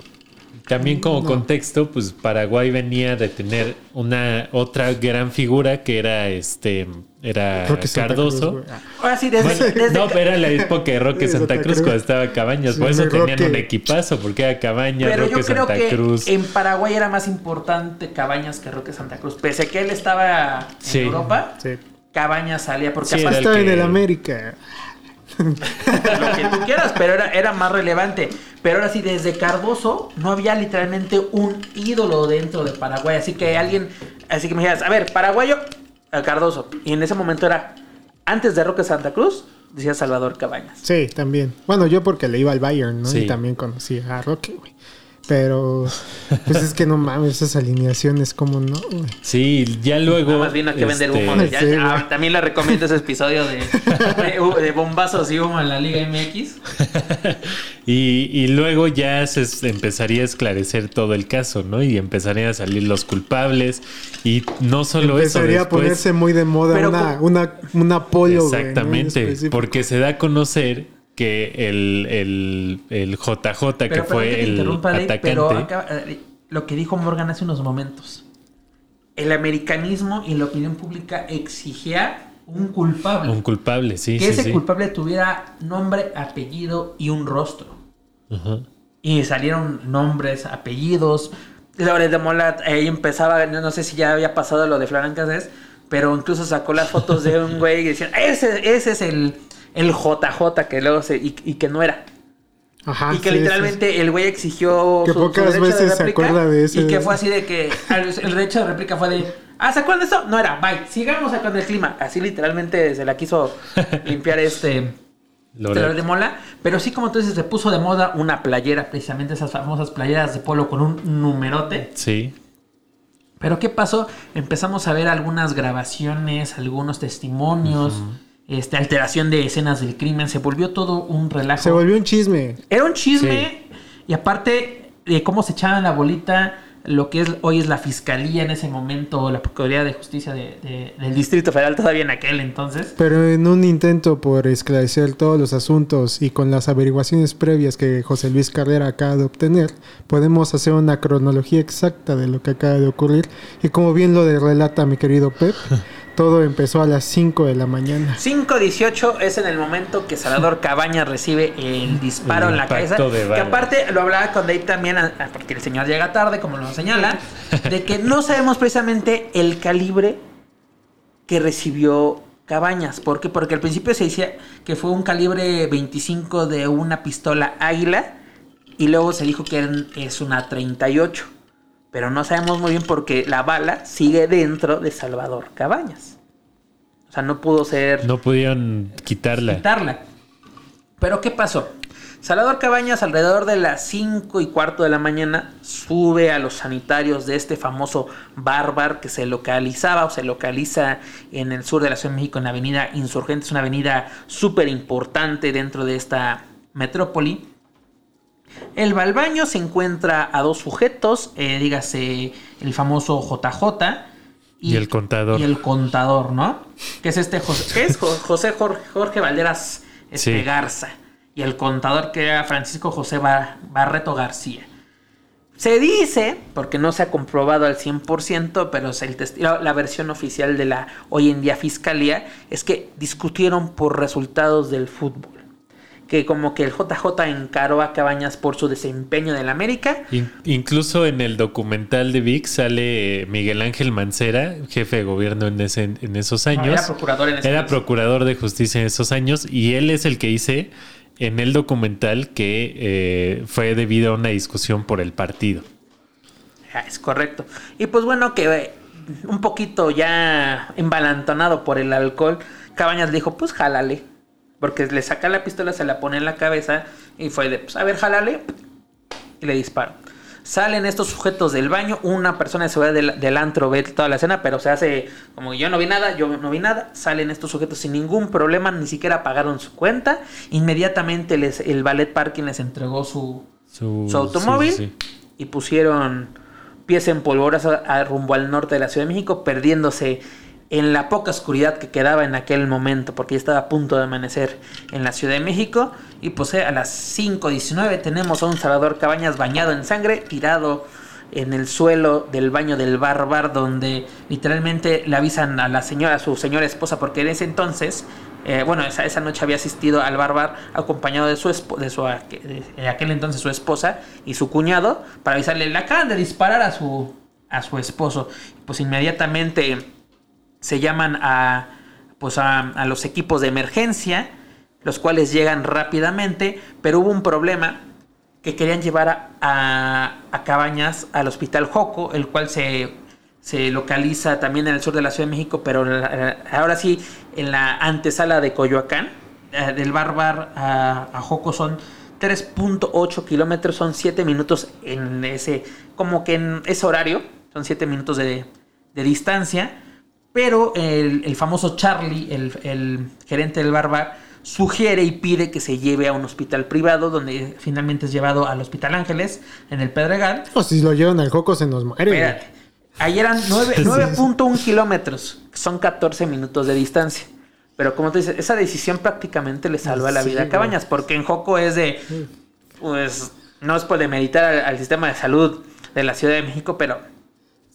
También como contexto, pues Paraguay venía de tener una otra gran figura que era este era Cardoso. Cruz, güey. Ahora sí, desde, Bueno, desde- no, pero era la época de Roque Santa Santa Cruz Cruz. cuando estaba Cabañas. Sí, Por eso tenían Roque. un equipazo, porque era Cabañas, Pero Roque yo creo Santa que Cruz. en Paraguay era más importante Cabañas que Roque Santa Cruz. Pese a que él estaba en Sí. Europa, Sí. Cabañas salía porque Sí, aparte Estaba en el América. Lo que tú quieras, pero era, era más relevante. Pero ahora sí, desde Cardoso no había literalmente un ídolo dentro de Paraguay. Así que alguien, así que me dijeras, a ver, paraguayo, a Cardoso. Y en ese momento era, antes de Roque Santa Cruz, decía Salvador Cabañas. Sí, también. Bueno, yo porque le iba al Bayern, ¿no? Sí. Y también conocí a Roque, güey. Pero, pues es que no mames, esas alineaciones, como no. Sí, ya luego. Nada más vino a vender este, humo. Ya- Sí, ah, güey. también le recomiendo ese episodio de, de, de bombazos y humo en la Liga MX. Y, y luego ya se empezaría a esclarecer todo el caso, ¿no? Y empezarían a salir los culpables. Y no solo eso, Empezaría a después, ponerse muy de moda Pero una, una, una polo, güey, ¿no? En Exactamente, porque se da a conocer que el, el, el JJ, que Pero fue que te el Dave, atacante. pero acá, eh, lo que dijo Morgan hace unos momentos. El americanismo y la opinión pública exigía un culpable. Un culpable, sí, que sí, ese sí. culpable tuviera nombre, apellido y un rostro. Y salieron nombres, apellidos. Lore de Mola ahí empezaba, no, no sé si ya había pasado lo de Cassés, pero incluso sacó las fotos de un güey y decían, ese, ese es el, el JJ que luego se, y, y que no era. Ajá, y que sí, sí, literalmente el güey exigió Que su, pocas su derecho de veces se acuerda de ese- y que fue así de que el derecho de réplica fue de ah ¿se acuerdan de esto? no era bye sigamos con el clima así literalmente se la quiso limpiar este. Loret de Mola pero sí como tú dices se puso de moda una playera precisamente esas famosas playeras de polo con un numerote Sí. pero ¿qué pasó? Empezamos a ver algunas grabaciones, algunos testimonios, este, alteración de escenas del crimen. Se volvió todo un relajo. Se volvió un chisme. Era un chisme. Y aparte de cómo se echaban la bolita lo que es hoy es la fiscalía en ese momento, la Procuraduría de Justicia de- de- del Distrito Federal, todavía en aquel entonces. Pero en un intento por esclarecer todos los asuntos y con las averiguaciones previas que José Luis Carrera acaba de obtener, podemos hacer una cronología exacta de lo que acaba de ocurrir. Y como bien lo relata mi querido Pep, todo empezó a las 5 de la mañana. 5-18 es en el momento que Salvador Cabañas recibe el disparo El en la cabeza. Que aparte lo hablaba con Dave también, porque el señor llega tarde, como lo señala, de que no sabemos precisamente el calibre que recibió Cabañas. ¿Por qué? Porque al principio se decía que fue un calibre 25 de una pistola águila y luego se dijo que es una 38. Pero no sabemos muy bien porque la bala sigue dentro de Salvador Cabañas. O sea, no pudo ser No pudieron quitarla. quitarla. Pero ¿qué pasó? Salvador Cabañas alrededor de las 5 y cuarto de la mañana sube a los sanitarios de este famoso barbar que se localizaba o se localiza en el sur de la Ciudad de México en la avenida Insurgentes, una avenida súper importante dentro de esta metrópoli. El Balbaño se encuentra a dos sujetos, eh, dígase el famoso JJ Y el contador. Y el contador, ¿no? Que es este José, que es Jo- José Jorge, Jorge Valderas este, Sí. Garza. Y el contador que era Francisco José Bar- Barreto García. Se dice, porque no se ha comprobado al 100%, pero es el testi- la, la versión oficial de la hoy en día fiscalía, es que discutieron por resultados del fútbol. Que como que el JJ encaró a Cabañas por su desempeño en el América. In- incluso en el documental de Vic sale eh, Miguel Ángel Mancera, jefe de gobierno en, ese, en esos años. era procurador en ese Era procurador de justicia en esos años y él es el que dice en el documental que eh, fue debido a una discusión por el partido. Ah, Es correcto. Y pues bueno, que eh, un poquito ya embalantonado por el alcohol, Cabañas dijo, pues jálale. Porque le saca la pistola, se la pone en la cabeza y fue de, pues a ver, jálale. Y le disparo. Salen estos sujetos del baño, una persona de seguridad del, del antro ve toda la escena, pero se hace como yo no vi nada, yo no vi nada. Salen estos sujetos sin ningún problema, ni siquiera pagaron su cuenta. Inmediatamente les, el ballet parking les entregó su, Su, su automóvil sí, sí, sí. y pusieron pies en polvorosa rumbo al norte de la Ciudad de México, perdiéndose en la poca oscuridad que quedaba en aquel momento, porque ya estaba a punto de amanecer en la Ciudad de México. Y pues eh, a las 5.19 tenemos a un Salvador Cabañas bañado en sangre, tirado en el suelo del baño del bar donde literalmente le avisan a la señora, a su señora esposa, porque en ese entonces, eh, bueno, esa, noche había asistido al bar acompañado de su, de su en aquel entonces su esposa y su cuñado, para avisarle, le acaban de disparar a su, a su esposo. Pues inmediatamente se llaman a, pues a, a los equipos de emergencia, los cuales llegan rápidamente, pero hubo un problema que querían llevar a, a- Cabañas al hospital Joco, el cual se, se localiza también en el sur de la Ciudad de México, pero ahora sí en la antesala de Coyoacán, eh, del Barbar a, a Joco son 3.8 kilómetros, son 7 minutos en ese, como que en ese horario, son 7 minutos de, de distancia, pero el, el famoso Charlie, el, el gerente del Barbar, sugiere y pide que se lleve a un hospital privado, donde finalmente es llevado al Hospital Ángeles, en el Pedregal. O si lo llevan al Joco se nos muere. Espérate. Ahí eran nueve- 9.1 kilómetros, son 14 minutos de distancia. Pero como tú dices, esa decisión prácticamente le salva la vida a. Cabañas, porque en Joco es de, pues, no es por demeritar al, al sistema de salud de la Ciudad de México, pero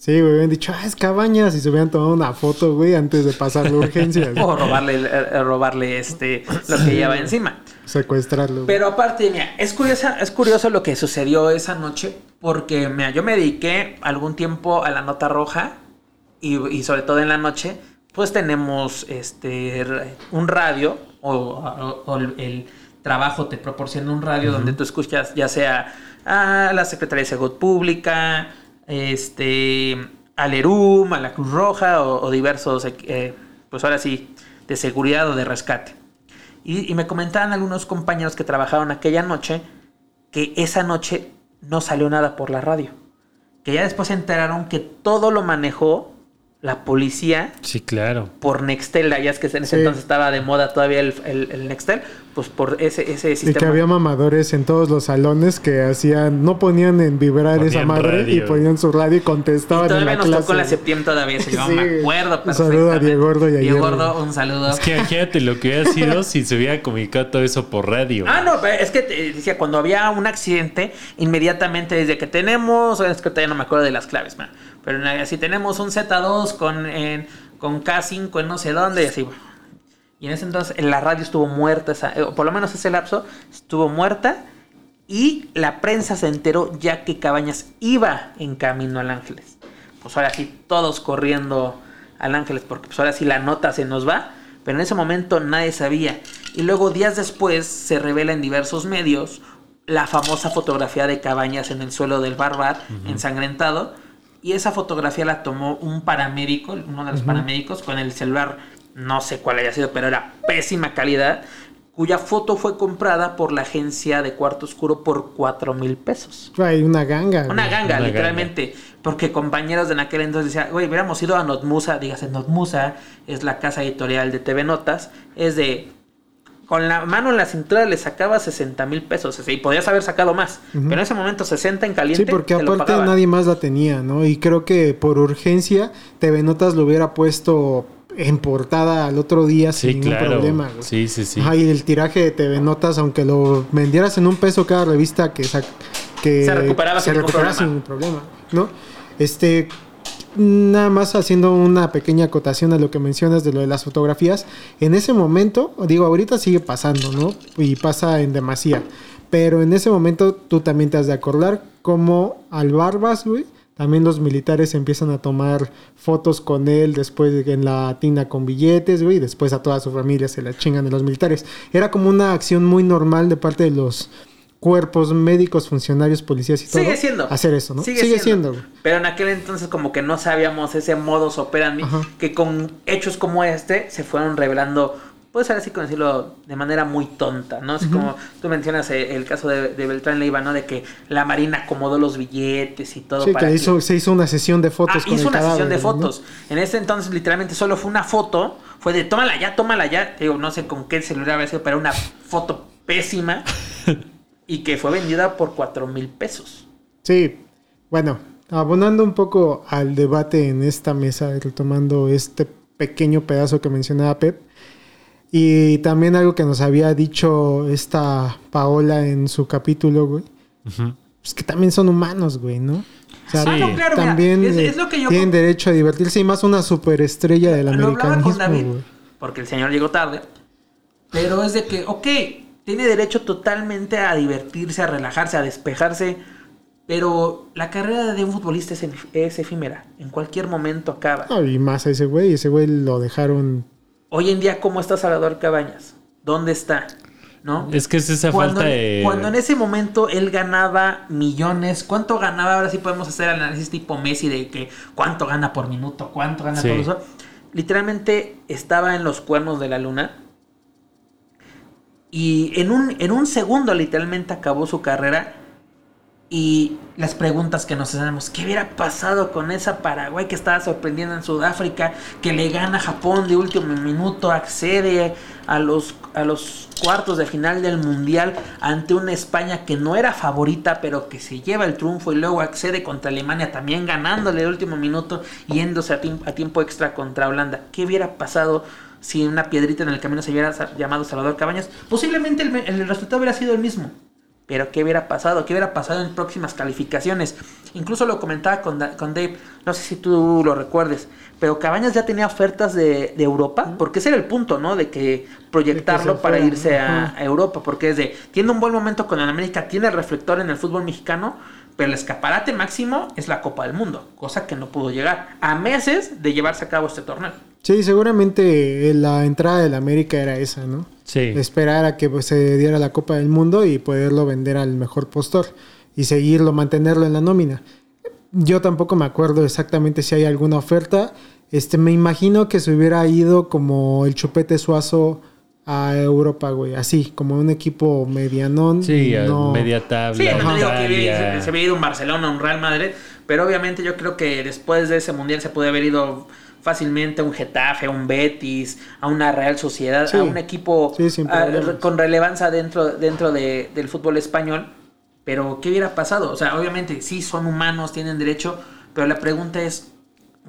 Sí, güey, hubieran dicho, ah, es cabañas y se hubieran tomado una foto, güey, antes de pasar la urgencia. o robarle, eh, robarle este, lo que lleva encima. Secuestrarlo. Pero aparte, mira, es, curiosa, es curioso lo que sucedió esa noche, porque mira, yo me dediqué algún tiempo a la nota roja y, y sobre todo en la noche, pues tenemos este un radio o, o- o el, trabajo te proporciona un radio donde tú escuchas ya sea a la Secretaría de Salud Pública, este, al ERUM, a la Cruz Roja o, o diversos, eh, pues ahora sí, de seguridad o de rescate. Y, y me comentaban algunos compañeros que trabajaron aquella noche que esa noche no salió nada por la radio. Que ya después se enteraron que todo lo manejó la policía Sí, claro. por Nextel. Ya es que en ese Sí. entonces estaba de moda todavía el, el- el Nextel. Pues por ese, ese Y sistema. que había mamadores en todos los salones que hacían, no ponían en vibrar esa Ponían madre y ponían su radio y Y contestaban en todavía la nos clase. tocó en la Septiembre todavía, yo Sí. me acuerdo Un saludo a. Diego Gordo y a Diego. Gordo, un saludo. Es que imagínate lo que hubiera sido si se hubiera comunicado todo eso por radio. Ah, no, pero es que te decía, cuando había un accidente, inmediatamente desde que tenemos, es que todavía no me acuerdo de las claves, man, pero en la- si tenemos un Z2 con, en- con K5 en no sé dónde, y así, bueno. Y en ese entonces la radio estuvo muerta, esa- eh, o por lo menos ese lapso estuvo muerta, y la prensa se enteró ya que Cabañas iba en camino al Ángeles. Pues ahora sí, todos corriendo al Ángeles, porque pues ahora sí la nota se nos va, pero en ese momento nadie sabía. Y luego días después se revela en diversos medios la famosa fotografía de Cabañas en el suelo del barbar, ensangrentado, y esa fotografía la tomó un paramédico, uno de los paramédicos, con el celular, no sé cuál haya sido, pero era pésima calidad, cuya foto fue comprada por la agencia de Cuarto Oscuro por 4 mil pesos. Hay una ganga. Una ganga, Una literalmente. Porque compañeros de en aquel entonces decían, güey, hubiéramos ido a Notmusa, dígase, Notmusa es la casa editorial de TV Notas, es de, con la mano en la cintura le sacaba 60 mil pesos, y podías haber sacado más, pero en ese momento 60 en caliente. Sí, porque aparte nadie más la tenía, ¿no? Y creo que por urgencia TV Notas lo hubiera puesto en portada al otro día Sí, sin ningún claro. problema. güey. Sí, sí, sí. Ajá, y el tiraje de TV Notas, aunque lo vendieras en un peso cada revista, que, que Se recuperaba se sin ningún recuperaba problema. sin problema, ¿no? Este, nada más haciendo una pequeña acotación a lo que mencionas de lo de las fotografías. En ese momento, digo, ahorita sigue pasando, ¿no? Y pasa en demasía. Pero en ese momento tú también te has de acordar como al Barbas, güey. También los militares empiezan a tomar fotos con él después en la tina con billetes, güey. y Después a toda su familia se la chingan de los militares. Era como una acción muy normal de parte de los cuerpos médicos, funcionarios, policías y todo. Sigue siendo. Hacer eso, ¿no? Sigue, siendo. güey. Pero en aquel entonces como que no sabíamos ese modus operandi Ajá. que con hechos como este se fueron revelando, puede ser así como decirlo, de manera muy tonta, ¿no? Así como tú mencionas eh, el caso de, de Beltrán Leiva, ¿no? De que la Marina acomodó los billetes y todo Sí, para que hizo, se hizo una sesión de fotos Ah, con hizo el una sesión de fotos. En ese entonces, literalmente, solo fue una foto. Fue de tómala ya, tómala ya. Digo, no sé con qué celular había sido, pero una foto pésima. y que fue vendida por 4 mil pesos. Sí, bueno, abonando un poco al debate en esta mesa, retomando este pequeño pedazo que mencionaba Pep, y también algo que nos había dicho esta Paola en su capítulo, güey, Ujú. pues que también son humanos, güey, ¿no? O sea, Ah, no, claro, mira, también es- es lo que yo tienen derecho a divertirse y más una superestrella del Lo hablaba con americanismo, David, güey. porque el señor llegó tarde. Pero es de que, ok, tiene derecho totalmente a divertirse, a relajarse, a despejarse. Pero la carrera de un futbolista es, ef- es efímera. En cualquier momento acaba. Y más a ese güey, ese güey lo dejaron Hoy en día, ¿cómo está Salvador Cabañas? ¿Dónde está? ¿No? Es que es esa cuando, falta de. cuando en ese momento él ganaba millones, ¿cuánto ganaba? Ahora sí podemos hacer análisis tipo Messi de que cuánto gana por minuto, cuánto gana Sí. todo eso. Literalmente estaba en los cuernos de la luna. Y en un, en un segundo literalmente acabó su carrera. Y las preguntas que nos hacemos, ¿qué hubiera pasado con esa Paraguay que estaba sorprendiendo en Sudáfrica, que le gana a Japón de último minuto, accede a los, a los cuartos de final del Mundial ante una España que no era favorita, pero que se lleva el triunfo y luego accede contra Alemania también ganándole de último minuto, yéndose a, tiemp- a tiempo extra contra Holanda? ¿Qué hubiera pasado si una piedrita en el camino se hubiera llamado Salvador Cabañas, posiblemente el, el resultado hubiera sido el mismo. Pero ¿qué hubiera pasado? ¿Qué hubiera pasado en próximas calificaciones? Incluso lo comentaba con, con Dave, no sé si tú lo recuerdes, pero Cabañas ya tenía ofertas de, de Europa, porque ese era el punto, ¿no? De que proyectarlo para fuera, irse a, Europa, porque es de, tiene un buen momento con el América, tiene el reflector en el fútbol mexicano, pero el escaparate máximo es la Copa del Mundo, cosa que no pudo llegar a meses de llevarse a cabo este torneo. Sí, seguramente eh, la entrada del América era esa, ¿no? Sí. Esperar a que pues, se diera la Copa del Mundo y poderlo vender al mejor postor y seguirlo, mantenerlo en la nómina. Yo tampoco me acuerdo exactamente si hay alguna oferta. Este, me imagino que se hubiera ido como el Chupete Suazo a Europa, güey. Así, como un equipo medianón. Sí, a no- media tabla. Sí, no digo que se, se había ido un Barcelona, un Real Madrid, pero obviamente yo creo que después de ese mundial se puede haber ido fácilmente a un Getafe, a un Betis, a una Real Sociedad, Sí. a un equipo Sí, con relevancia dentro, dentro de- del fútbol español. Pero, ¿qué hubiera pasado? O sea, obviamente sí son humanos, tienen derecho, pero la pregunta es,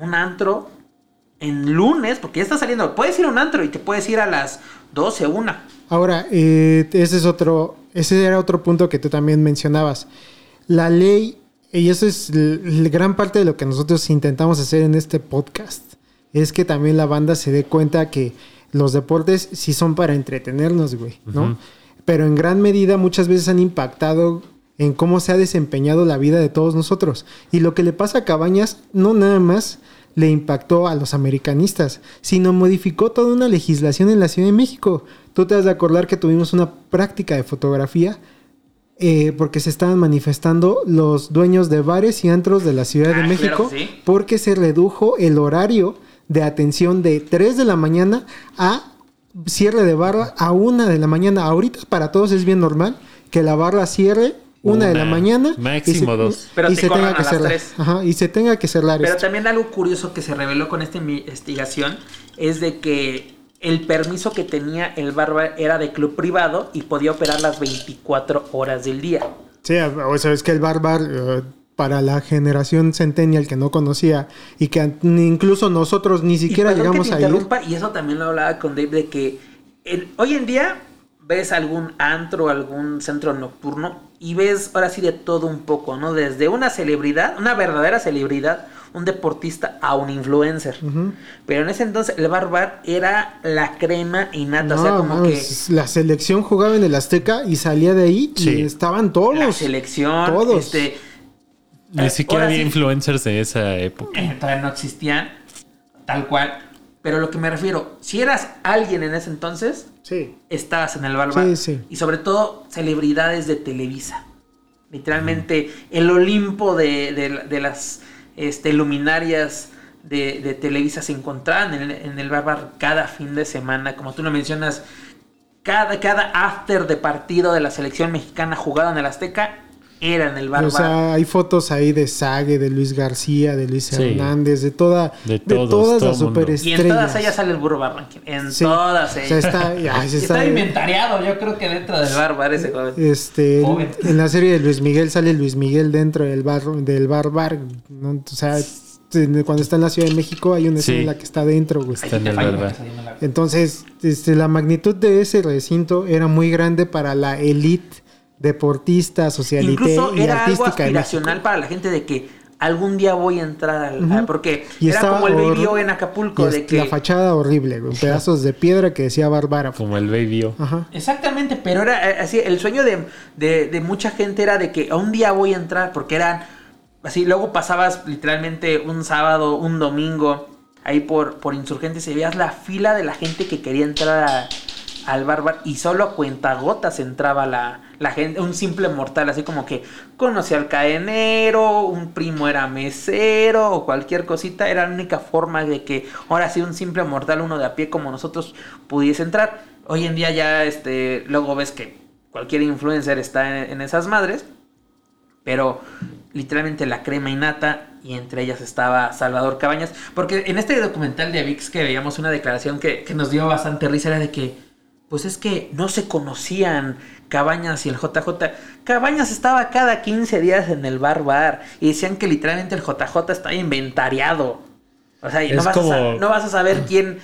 ¿un antro en lunes? Porque ya está saliendo, puedes ir a un antro y te puedes ir a las 12, una. Ahora, eh, ese es otro, ese era otro punto que tú también mencionabas. La ley, y eso es gran parte de lo que nosotros intentamos hacer en este podcast, es que también la banda se dé cuenta que los deportes sí son para entretenernos, güey, ¿no? Pero en gran medida muchas veces han impactado en cómo se ha desempeñado la vida de todos nosotros. Y lo que le pasa a Cabañas no nada más le impactó a los americanistas, sino modificó toda una legislación en la Ciudad de México. Tú te has de acordar que tuvimos una práctica de fotografía eh, porque se estaban manifestando los dueños de bares y antros de la Ciudad Ah, de claro México sí. porque se redujo el horario de atención de 3 de la mañana a cierre de barra a 1 de la mañana. Ahorita para todos es bien normal que la barra cierre 1 de la Una, mañana máximo y se, dos. Pero y te se tenga a que las cerrar. tres. Ajá, y se tenga que cerrar Pero esto. también algo curioso que se reveló con esta investigación es de que el permiso que tenía el barba era de club privado y podía operar las 24 horas del día. Sí, o sea, es que el barbar eh, para la generación centennial que no conocía y que incluso nosotros ni siquiera y llegamos que a ir. y eso también lo hablaba con Dave, de que el- hoy en día ves algún antro, algún centro nocturno y ves ahora sí de todo un poco, ¿no? Desde una celebridad, una verdadera celebridad, un deportista a un influencer. Pero en ese entonces el barbar era la crema innata, No, o sea, como mames, la selección jugaba en el Azteca y salía de ahí Sí. y estaban todos. que la selección, Todos. este... Ni eh, siquiera ahora había sí, influencers en esa época. eh, todavía no existían, tal cual. Pero lo que me refiero, si eras alguien en ese entonces, Sí. estabas en el barbar. Sí, sí. Y sobre todo, celebridades de Televisa. Literalmente, el Olimpo de, de- de las este, luminarias de, de Televisa se encontraban en el, en el barbar cada fin de semana. Como tú lo mencionas, cada, cada after de partido de la selección mexicana jugado en el Azteca era en el barbar. O sea, hay fotos ahí de Sague, de Luis García, de Luis Sí. Hernández, de toda, De de, todos, todas todo las mundo. y superestrellas. en todas ellas sale el burro Barranquín. En Sí. todas O sea, ellas. está, ay, se está, está- inventariado, yo creo que dentro del barbar ese joven. Este, Joven. en la serie de Luis Miguel sale Luis Miguel dentro del bar del bar bar, ¿no? o sea, cuando está en la Ciudad de México hay una escena Sí. en la que está dentro, güey. Está en el barbar. Entonces, este, la magnitud de ese recinto era muy grande para la elite deportista, socialite Incluso y era algo artística México. aspiracional para la gente de que algún día voy a entrar al... Porque Y era estaba como el Baby O en Acapulco, y es- de que... La fachada horrible, güey, pedazos de piedra que decía Bárbara. Como el Baby O. Ajá. Exactamente, pero era eh, así, el sueño de, de- de mucha gente era de que un día voy a entrar, porque eran así, luego pasabas literalmente un sábado, un domingo, ahí por, por insurgentes y veías la fila de la gente que quería entrar a- al barbar y solo a cuentagotas entraba la, la gente, un simple mortal, así como que conocía al cadenero, un primo era mesero o cualquier cosita, era la única forma de que ahora sí un simple mortal, uno de a pie como nosotros, pudiese entrar. Hoy en día ya, este, luego ves que cualquier influencer está en, esas madres, pero literalmente la crema innata y entre ellas estaba Salvador Cabañas, porque en este documental de VIX que veíamos una declaración que, que nos dio bastante risa era de que, pues es que no se conocían Cabañas y el JJ. Cabañas estaba cada 15 días en el bar bar y decían que literalmente el JJ está inventariado. O sea, y no vas, a, sa- como- no vas a saber quién...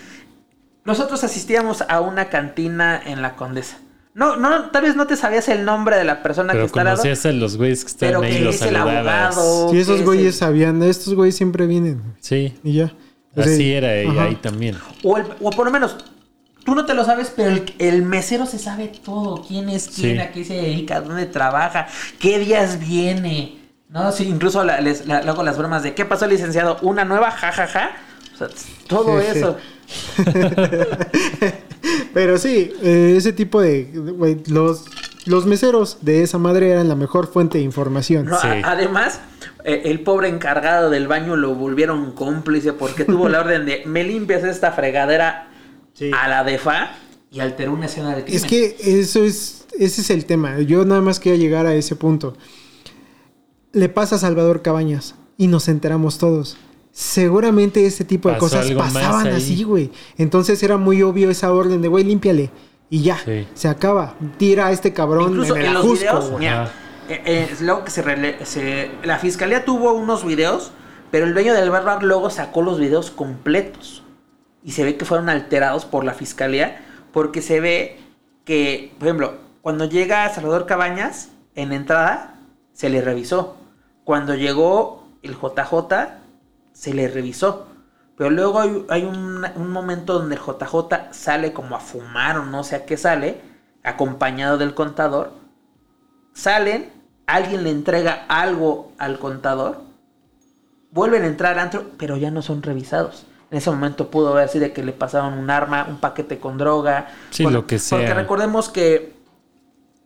nosotros asistíamos a una cantina en la Condesa. No, no, tal vez no te sabías el nombre de la persona que Pero lado. conocías a los güeyes que Pero estaban ahí, que los es el abogado. Si esos güeyes el- sabían, estos güeyes siempre vienen. Sí, Y ya. así Sí. era y ahí también. O, el- o por lo menos, tú no te lo sabes, pero el, el mesero se sabe todo. ¿Quién es quién? Sí. ¿A qué se dedica? ¿Dónde trabaja? ¿Qué días viene? No, sí, incluso la- les, la- luego las bromas de ¿qué pasó, licenciado? ¿Una nueva? Ja, ja, ja. O sea, todo eso. Pero sí, eh, ese tipo de. los, los meseros de esa madre eran la mejor fuente de información. No, Sí. a- además, eh, el pobre encargado del baño lo volvieron cómplice porque tuvo la orden de me limpias esta fregadera Sí. a la defa y alteró una escena de crimen. Es que eso es. Ese es el tema. Yo nada más quería llegar a ese punto. Le pasa a Salvador Cabañas y nos enteramos todos. Seguramente ese tipo de Pasó cosas pasaban así, güey. Entonces era muy obvio esa orden de, güey, límpiale. Y ya, Sí. se acaba. Tira a este cabrón Incluso en el en los ajusco, videos, mira, eh, eh, luego que se, rele- se- la fiscalía tuvo unos videos, pero el dueño del bar luego sacó los videos completos y se ve que fueron alterados por la fiscalía porque se ve que, por ejemplo, cuando llega Salvador Cabañas en entrada se le revisó, cuando llegó el JJ se le revisó. Pero luego hay, hay un, un momento donde el JJ sale como a fumar o no sé a qué sale, acompañado del contador. Salen, alguien le entrega algo al contador, vuelven a entrar al antro, pero ya no son revisados. En ese momento pudo haber sido de que le pasaron un arma, un paquete con droga. Sí, lo que sea. Porque recordemos que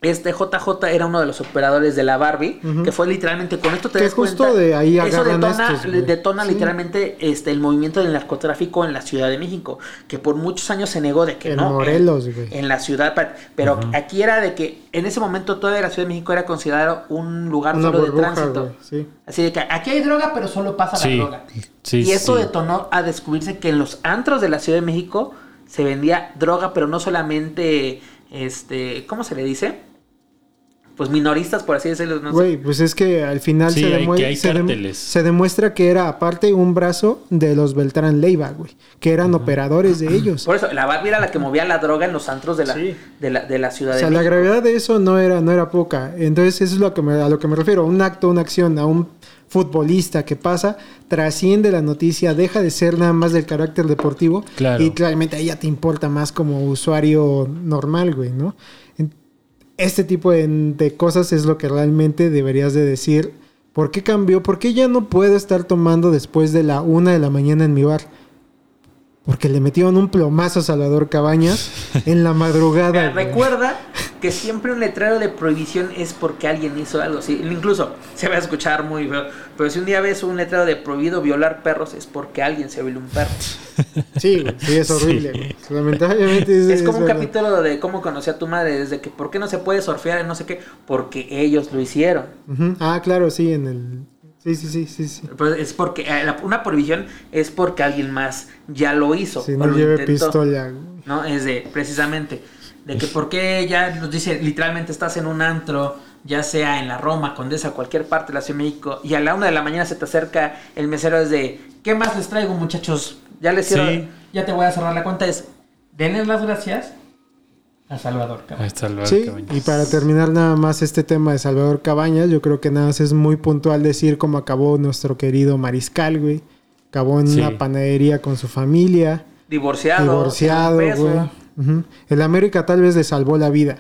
este JJ era uno de los operadores de la Barbie, que fue literalmente con esto te Que das justo cuenta, de ahí eso detona, estos, detona Sí. literalmente este el movimiento del narcotráfico en la Ciudad de México, que por muchos años se negó de que En no Morelos, en, güey. en la ciudad, pero aquí era de que en ese momento toda la Ciudad de México era considerado un lugar Una solo de tránsito. Sí. Así de que aquí hay droga, pero solo pasa Sí, la droga. sí, y esto sí. detonó a descubrirse que en los antros de la Ciudad de México se vendía droga, pero no solamente, este, ¿cómo se le dice? Pues minoristas, por así decirlo. No sé. Güey, pues es que al final Sí, se, hay- demue- que se dem- cárteles. se demuestra que era aparte un brazo de los Beltrán Leiva, güey, que eran operadores de ellos. Por eso, la Barbie era la que movía la droga en los antros de la, Sí. de la, de la Ciudad O de sea, la gravedad de eso no era, no era poca. Entonces, eso es lo que me- a lo que me refiero. Un acto, una acción a un futbolista que pasa, trasciende la noticia, deja de ser nada más del carácter deportivo. Claro. Y realmente ahí ya te importa más como usuario normal, güey, ¿no? En- Este tipo de, cosas es lo que realmente deberías de decir. ¿Por qué cambió? ¿Por qué ya no puedo estar tomando después de la una de la mañana en mi bar? Porque le metieron un plomazo a Salvador Cabañas en la madrugada. Recuerda que siempre un letrero de prohibición es porque alguien hizo algo. Sí, incluso se va a escuchar muy feo. Pero si un día ves un letrero de prohibido violar perros, es porque alguien se violó un perro. Sí, güey, sí, es horrible. güey. Lamentablemente es, Es como un verdad. capítulo de cómo conocí a tu madre. Desde que, ¿por qué no se puede surfear en no sé qué? Porque ellos lo hicieron. Ah, claro, sí, en el. Sí, sí, sí, sí. sí. Pero es porque eh, la- una prohibición es porque alguien más ya lo hizo. Si no lleve intentó. pistola. ¿no? Es de, precisamente, de que por qué ya nos dice, literalmente estás en un antro, ya sea en la Roma, Condesa, cualquier parte de la Ciudad de México, y a la una de la mañana se te acerca el mesero, es de, ¿qué más les traigo, muchachos? Ya les quiero, Sí. ya te voy a cerrar la cuenta, es, denles las gracias a Salvador, el Sí, Cabañas. y para terminar nada más este tema de Salvador Cabañas, yo creo que nada más es muy puntual decir cómo acabó nuestro querido Mariscal, güey. Acabó en Sí. una panadería con su familia, Divorciado, divorciado, güey. El América tal vez le salvó la vida.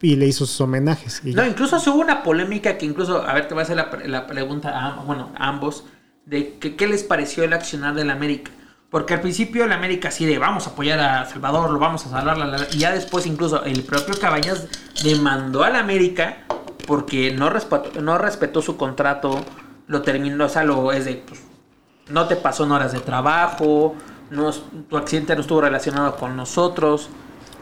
Y le hizo sus homenajes. y No, ya. incluso hubo una polémica que incluso, a ver, te voy a hacer la, pre- la pregunta a, bueno, a ambos, de que qué les pareció el accionar del América. Porque al principio el América así de vamos a apoyar a Salvador, lo vamos a salvar, la, la, la", y ya después incluso el propio Cabañas demandó al América porque no respetó, no respetó su contrato, lo terminó, o sea, lo es de, pues, no te pasó en horas de trabajo, no, tu accidente no estuvo relacionado con nosotros.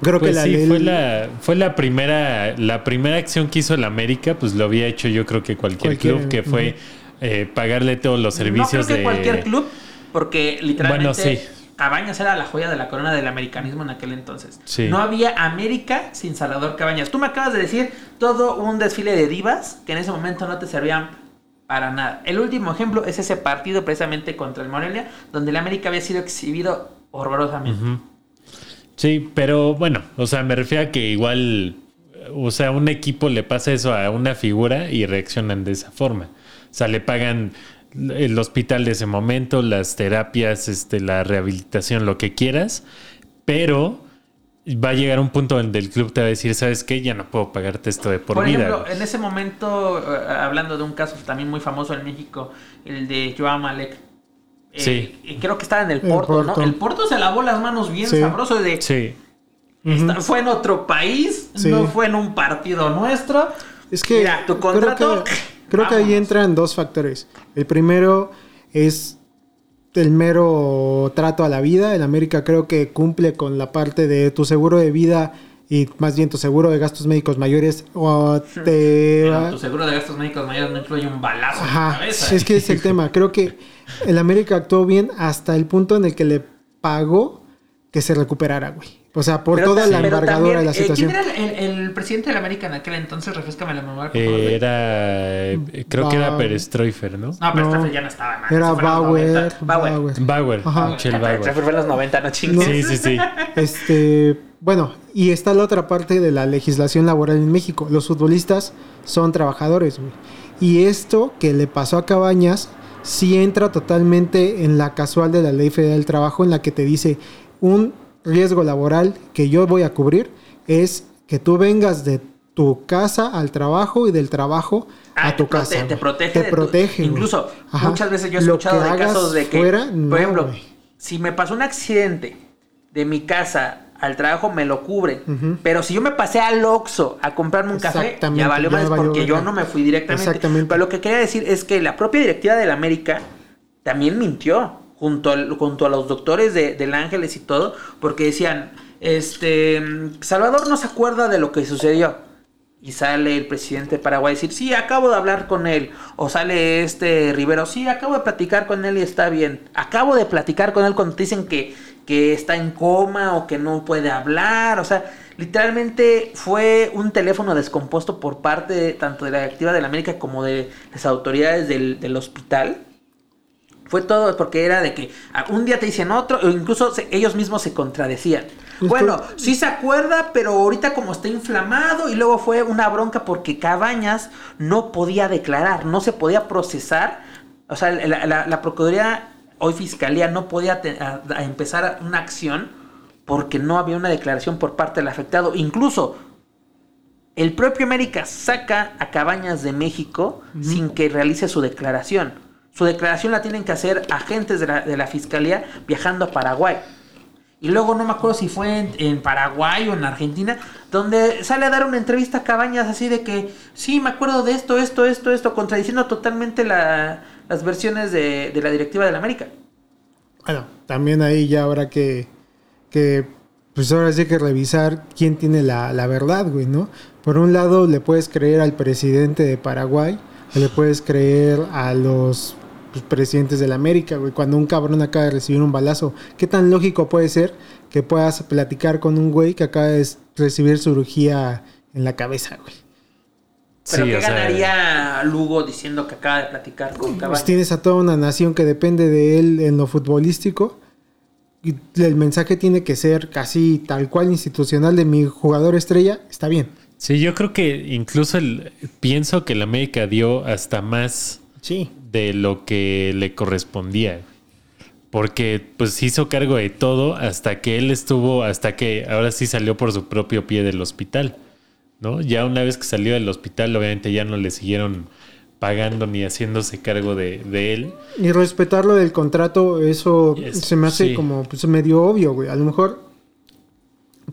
Creo Pues que la sí, ley- fue la, fue la primera, la primera acción que hizo el América, pues lo había hecho yo creo que cualquier, Cualquier, club, que fue eh, pagarle todos los servicios no creo que de cualquier club, porque literalmente Bueno, sí. Cabañas era la joya de la corona del americanismo en aquel entonces. Sí. No había América sin Salvador Cabañas. Tú me acabas de decir todo un desfile de divas que en ese momento no te servían para nada. El último ejemplo es ese partido precisamente contra el Morelia, donde el América había sido exhibido horrorosamente. Sí, pero bueno, o sea, me refiero a que igual, o sea, un equipo le pasa eso a una figura y reaccionan de esa forma. O sea, le pagan el hospital de ese momento, las terapias, este, la rehabilitación, lo que quieras, pero va a llegar un punto donde el club te va a decir, ¿sabes qué? Ya no puedo pagarte esto de por, Por, vida. ejemplo, güey". en ese momento, eh, hablando de un caso también muy famoso en México, el de Joao Malek. Eh, Sí. y creo que estaba en el El Porto, Porto. ¿no? El Porto se lavó las manos bien Sí. sabroso de Sí, Está- Fue en otro país, Sí. no fue en un partido nuestro. Es que Mira, tu creo contrato, que, creo que ahí entran dos factores. El primero es el mero trato a la vida. El América creo que cumple con la parte de tu seguro de vida y más bien tu seguro de gastos médicos mayores o te Pero tu seguro de gastos médicos mayores no incluye un balazo en la Ajá, cabeza. es que es el tema. Creo que el América actuó bien hasta el punto en el que le pagó que se recuperara, güey. O sea, por Pero toda la embargadura de la también, eh, situación. ¿Quién era el, el presidente de la América en aquel entonces? Refrescame la memoria. por favor, eh, era, eh, creo que era Perestroifer, ¿no? No. Stafford ya no estaba. man. Era Bauer, 90. Bauer. Bauer. Bauer, Ajá. Bauer. fue en los 90, no chingues. Sí, sí, sí. Este, bueno, y está la otra parte de la legislación laboral en México. Los futbolistas son trabajadores, güey. Y esto que le pasó a Cabañas sí entra totalmente en la casual de la Ley Federal del Trabajo en la que te dice un riesgo laboral que yo voy a cubrir es que tú vengas de tu casa al trabajo y del trabajo Ah, a tu te casa. Te protege. Te tu- protege. Incluso, Ajá. muchas veces yo he escuchado de casos de que, fuera, por no, ejemplo, si me pasó un accidente de mi casa al trabajo, me lo cubren. Pero si yo me pasé al Oxxo a comprarme un café, ya valió más porque yo no me fui directamente. Exactamente. Pero lo que quería decir es que la propia directiva del América también mintió junto, al- junto a los doctores de, del Ángeles y todo, porque decían, este, Salvador no se acuerda de lo que sucedió. Y sale el presidente de Paraguay a decir, sí, acabo de hablar con él. O sale este Rivero, sí, acabo de platicar con él y está bien. Acabo de platicar con él cuando te dicen que, que está en coma o que no puede hablar. O sea, literalmente fue un teléfono descompuesto por parte de- tanto de la directiva de la América como de las autoridades del, del hospital. Fue todo porque era de que ah, un día te dicen otro, o incluso se- ellos mismos se contradecían. Bueno, sí se acuerda, pero ahorita como está inflamado y luego fue una bronca porque Cabañas no podía declarar, no se podía procesar. O sea, la, la- la Procuraduría, hoy Fiscalía, no podía te- a- a empezar una acción porque no había una declaración por parte del afectado. Incluso el propio América saca a Cabañas de México sin que realice su declaración. Su declaración la tienen que hacer agentes de la, de la Fiscalía viajando a Paraguay. Y luego no me acuerdo si fue en, en Paraguay o en Argentina, donde sale a dar una entrevista a Cabañas así de que, sí, me acuerdo de esto, esto, esto, esto, contradiciendo totalmente la- las versiones de, de la directiva de la América. Bueno, también ahí ya habrá que, que pues ahora sí que revisar quién tiene la, la verdad, güey, ¿no? Por un lado le puedes creer al presidente de Paraguay, le puedes creer a los pues, presidentes de la América, güey, cuando un cabrón acaba de recibir un balazo. ¿Qué tan lógico puede ser que puedas platicar con un güey que acaba de recibir cirugía en la cabeza, güey? Pero Sí, ¿qué o sea, ganaría Lugo diciendo que acaba de platicar con Pues Cabañas? tienes a toda una nación que depende de él en lo futbolístico. Y el mensaje tiene que ser casi tal cual institucional de mi jugador estrella. Está bien. Sí, yo creo que incluso el, pienso que el América dio hasta más Sí. De lo que le correspondía. Porque pues hizo cargo de todo hasta que él estuvo, hasta que ahora sí salió por su propio pie del hospital. ¿No? Ya una vez que salió del hospital, obviamente ya no le siguieron pagando ni haciéndose cargo de, de él. Y respetar lo del contrato, eso Yes, se me hace sí. como pues, medio obvio, güey. A lo mejor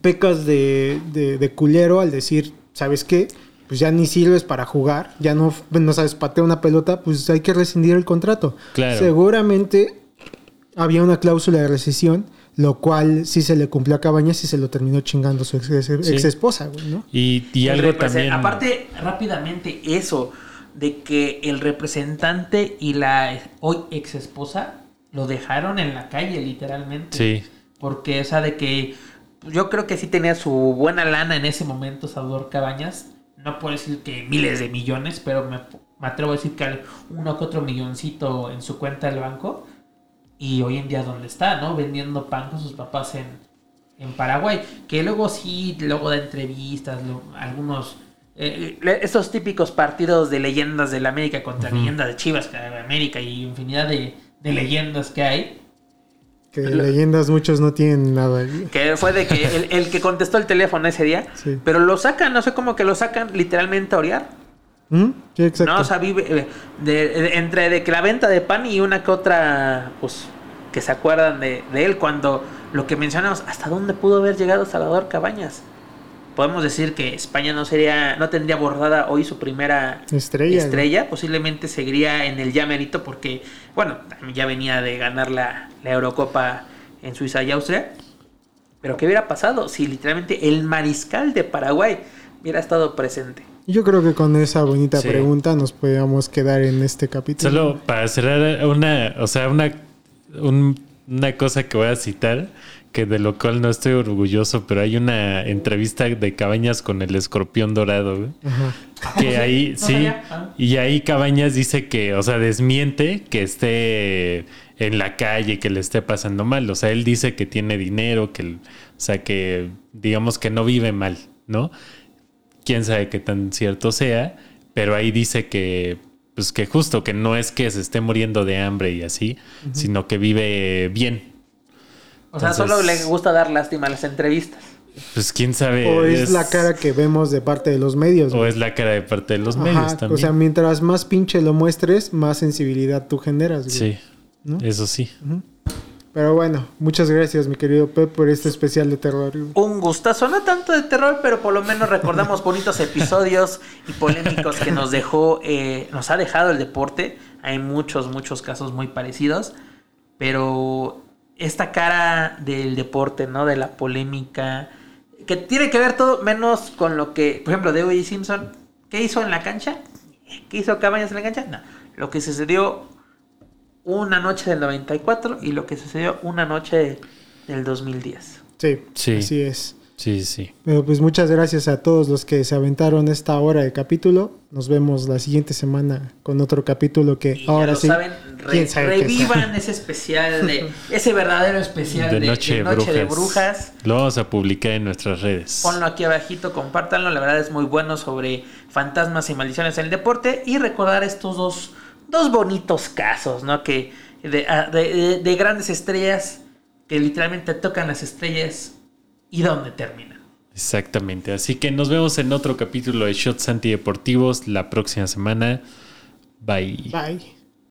pecas de, de, de culero al decir, ¿sabes qué? Pues ya ni sirves para jugar, ya no, no sabes patear una pelota, pues hay que rescindir el contrato. Claro. Seguramente había una cláusula de rescisión, lo cual sí se le cumplió a Cabañas y se lo terminó chingando su ex, ex- Sí. ex esposa, güey, ¿no? Y, y algo también. Aparte, rápidamente, eso de que el representante y la hoy ex esposa lo dejaron en la calle, literalmente. Sí. Porque, o sea, de que yo creo que sí tenía su buena lana en ese momento, Salvador Cabañas. No puedo decir que miles de millones, pero me, me atrevo a decir que uno que otro milloncito en su cuenta del banco. y hoy en día dónde está, ¿no? Vendiendo pan con sus papás en, en Paraguay. Que luego sí, luego da entrevistas, lo- algunos... eh, le- esos típicos partidos de leyendas de la América contra leyendas de Chivas, que de América y infinidad de, de leyendas que hay. Que leyendas muchos no tienen nada. Que fue de que el, el que contestó el teléfono ese día, Sí. pero lo sacan, no sé cómo que lo sacan literalmente a orear. ¿Mm? Sí, exacto. No, o sea, vive eh, de, de- entre de que la venta de pan y una que otra, pues, que se acuerdan de, de él cuando lo que mencionamos, ¿hasta dónde pudo haber llegado Salvador Cabañas? Podemos decir que España no sería, no tendría bordada hoy su primera Estrella, estrella, posiblemente seguiría en el ya merito porque, bueno, ya venía de ganar la, la Eurocopa en Suiza y Austria. Pero ¿qué hubiera pasado si literalmente el mariscal de Paraguay hubiera estado presente? Yo creo que con esa bonita Sí. pregunta nos podríamos quedar en este capítulo. Solo para cerrar una, o sea, una, un- una cosa que voy a citar, que de lo cual no estoy orgulloso, pero hay una entrevista de Cabañas con el escorpión dorado, güey. Que ahí, No sí. Ah. y ahí Cabañas dice que, o sea, desmiente que esté en la calle, que le esté pasando mal. O sea, él dice que tiene dinero, que, o sea, que digamos que no vive mal, ¿no? Quién sabe qué tan cierto sea, pero ahí dice que, pues que justo, que no es que se esté muriendo de hambre y así, sino que vive bien. O sea, Entonces- solo le gusta dar lástima a las entrevistas. Pues quién sabe. O es, la cara que vemos de parte de los medios. O güey. es la cara de parte de los Ajá, medios también. O sea, mientras más pinche lo muestres, más sensibilidad tú generas. güey. sí, ¿no? eso sí. Pero bueno, muchas gracias, mi querido Pep, por este especial de terror. Un gustazo, no tanto de terror, pero por lo menos recordamos bonitos episodios y polémicos que nos dejó, eh, nos ha dejado el deporte. Hay muchos, muchos casos muy parecidos, pero esta cara del deporte, ¿no? De la polémica, que tiene que ver todo menos con lo que, por ejemplo, de O.J. Simpson, ¿qué hizo en la cancha? ¿Qué hizo Cabañas en la cancha? No, lo que sucedió una noche del 94 y lo que sucedió una noche del 2010. Sí, Sí. así es. Sí, sí. Pero pues muchas gracias a todos los que se aventaron esta hora de capítulo. Nos vemos la siguiente semana con otro capítulo que Y ya ahora lo sí. saben, re- quién sabe qué revivan ese especial de ese verdadero especial De, de, Noche, de de, Noche brujas. de Brujas. Lo vamos a publicar en nuestras redes. Ponlo aquí abajito, compártanlo, la verdad es muy bueno sobre fantasmas y maldiciones en el deporte y recordar estos dos, dos bonitos casos, ¿no? Que de, a- de- de- de grandes estrellas que literalmente tocan las estrellas y dónde terminan. Exactamente. Así que nos vemos en otro capítulo de Shots Antideportivos la próxima semana. Bye. Bye.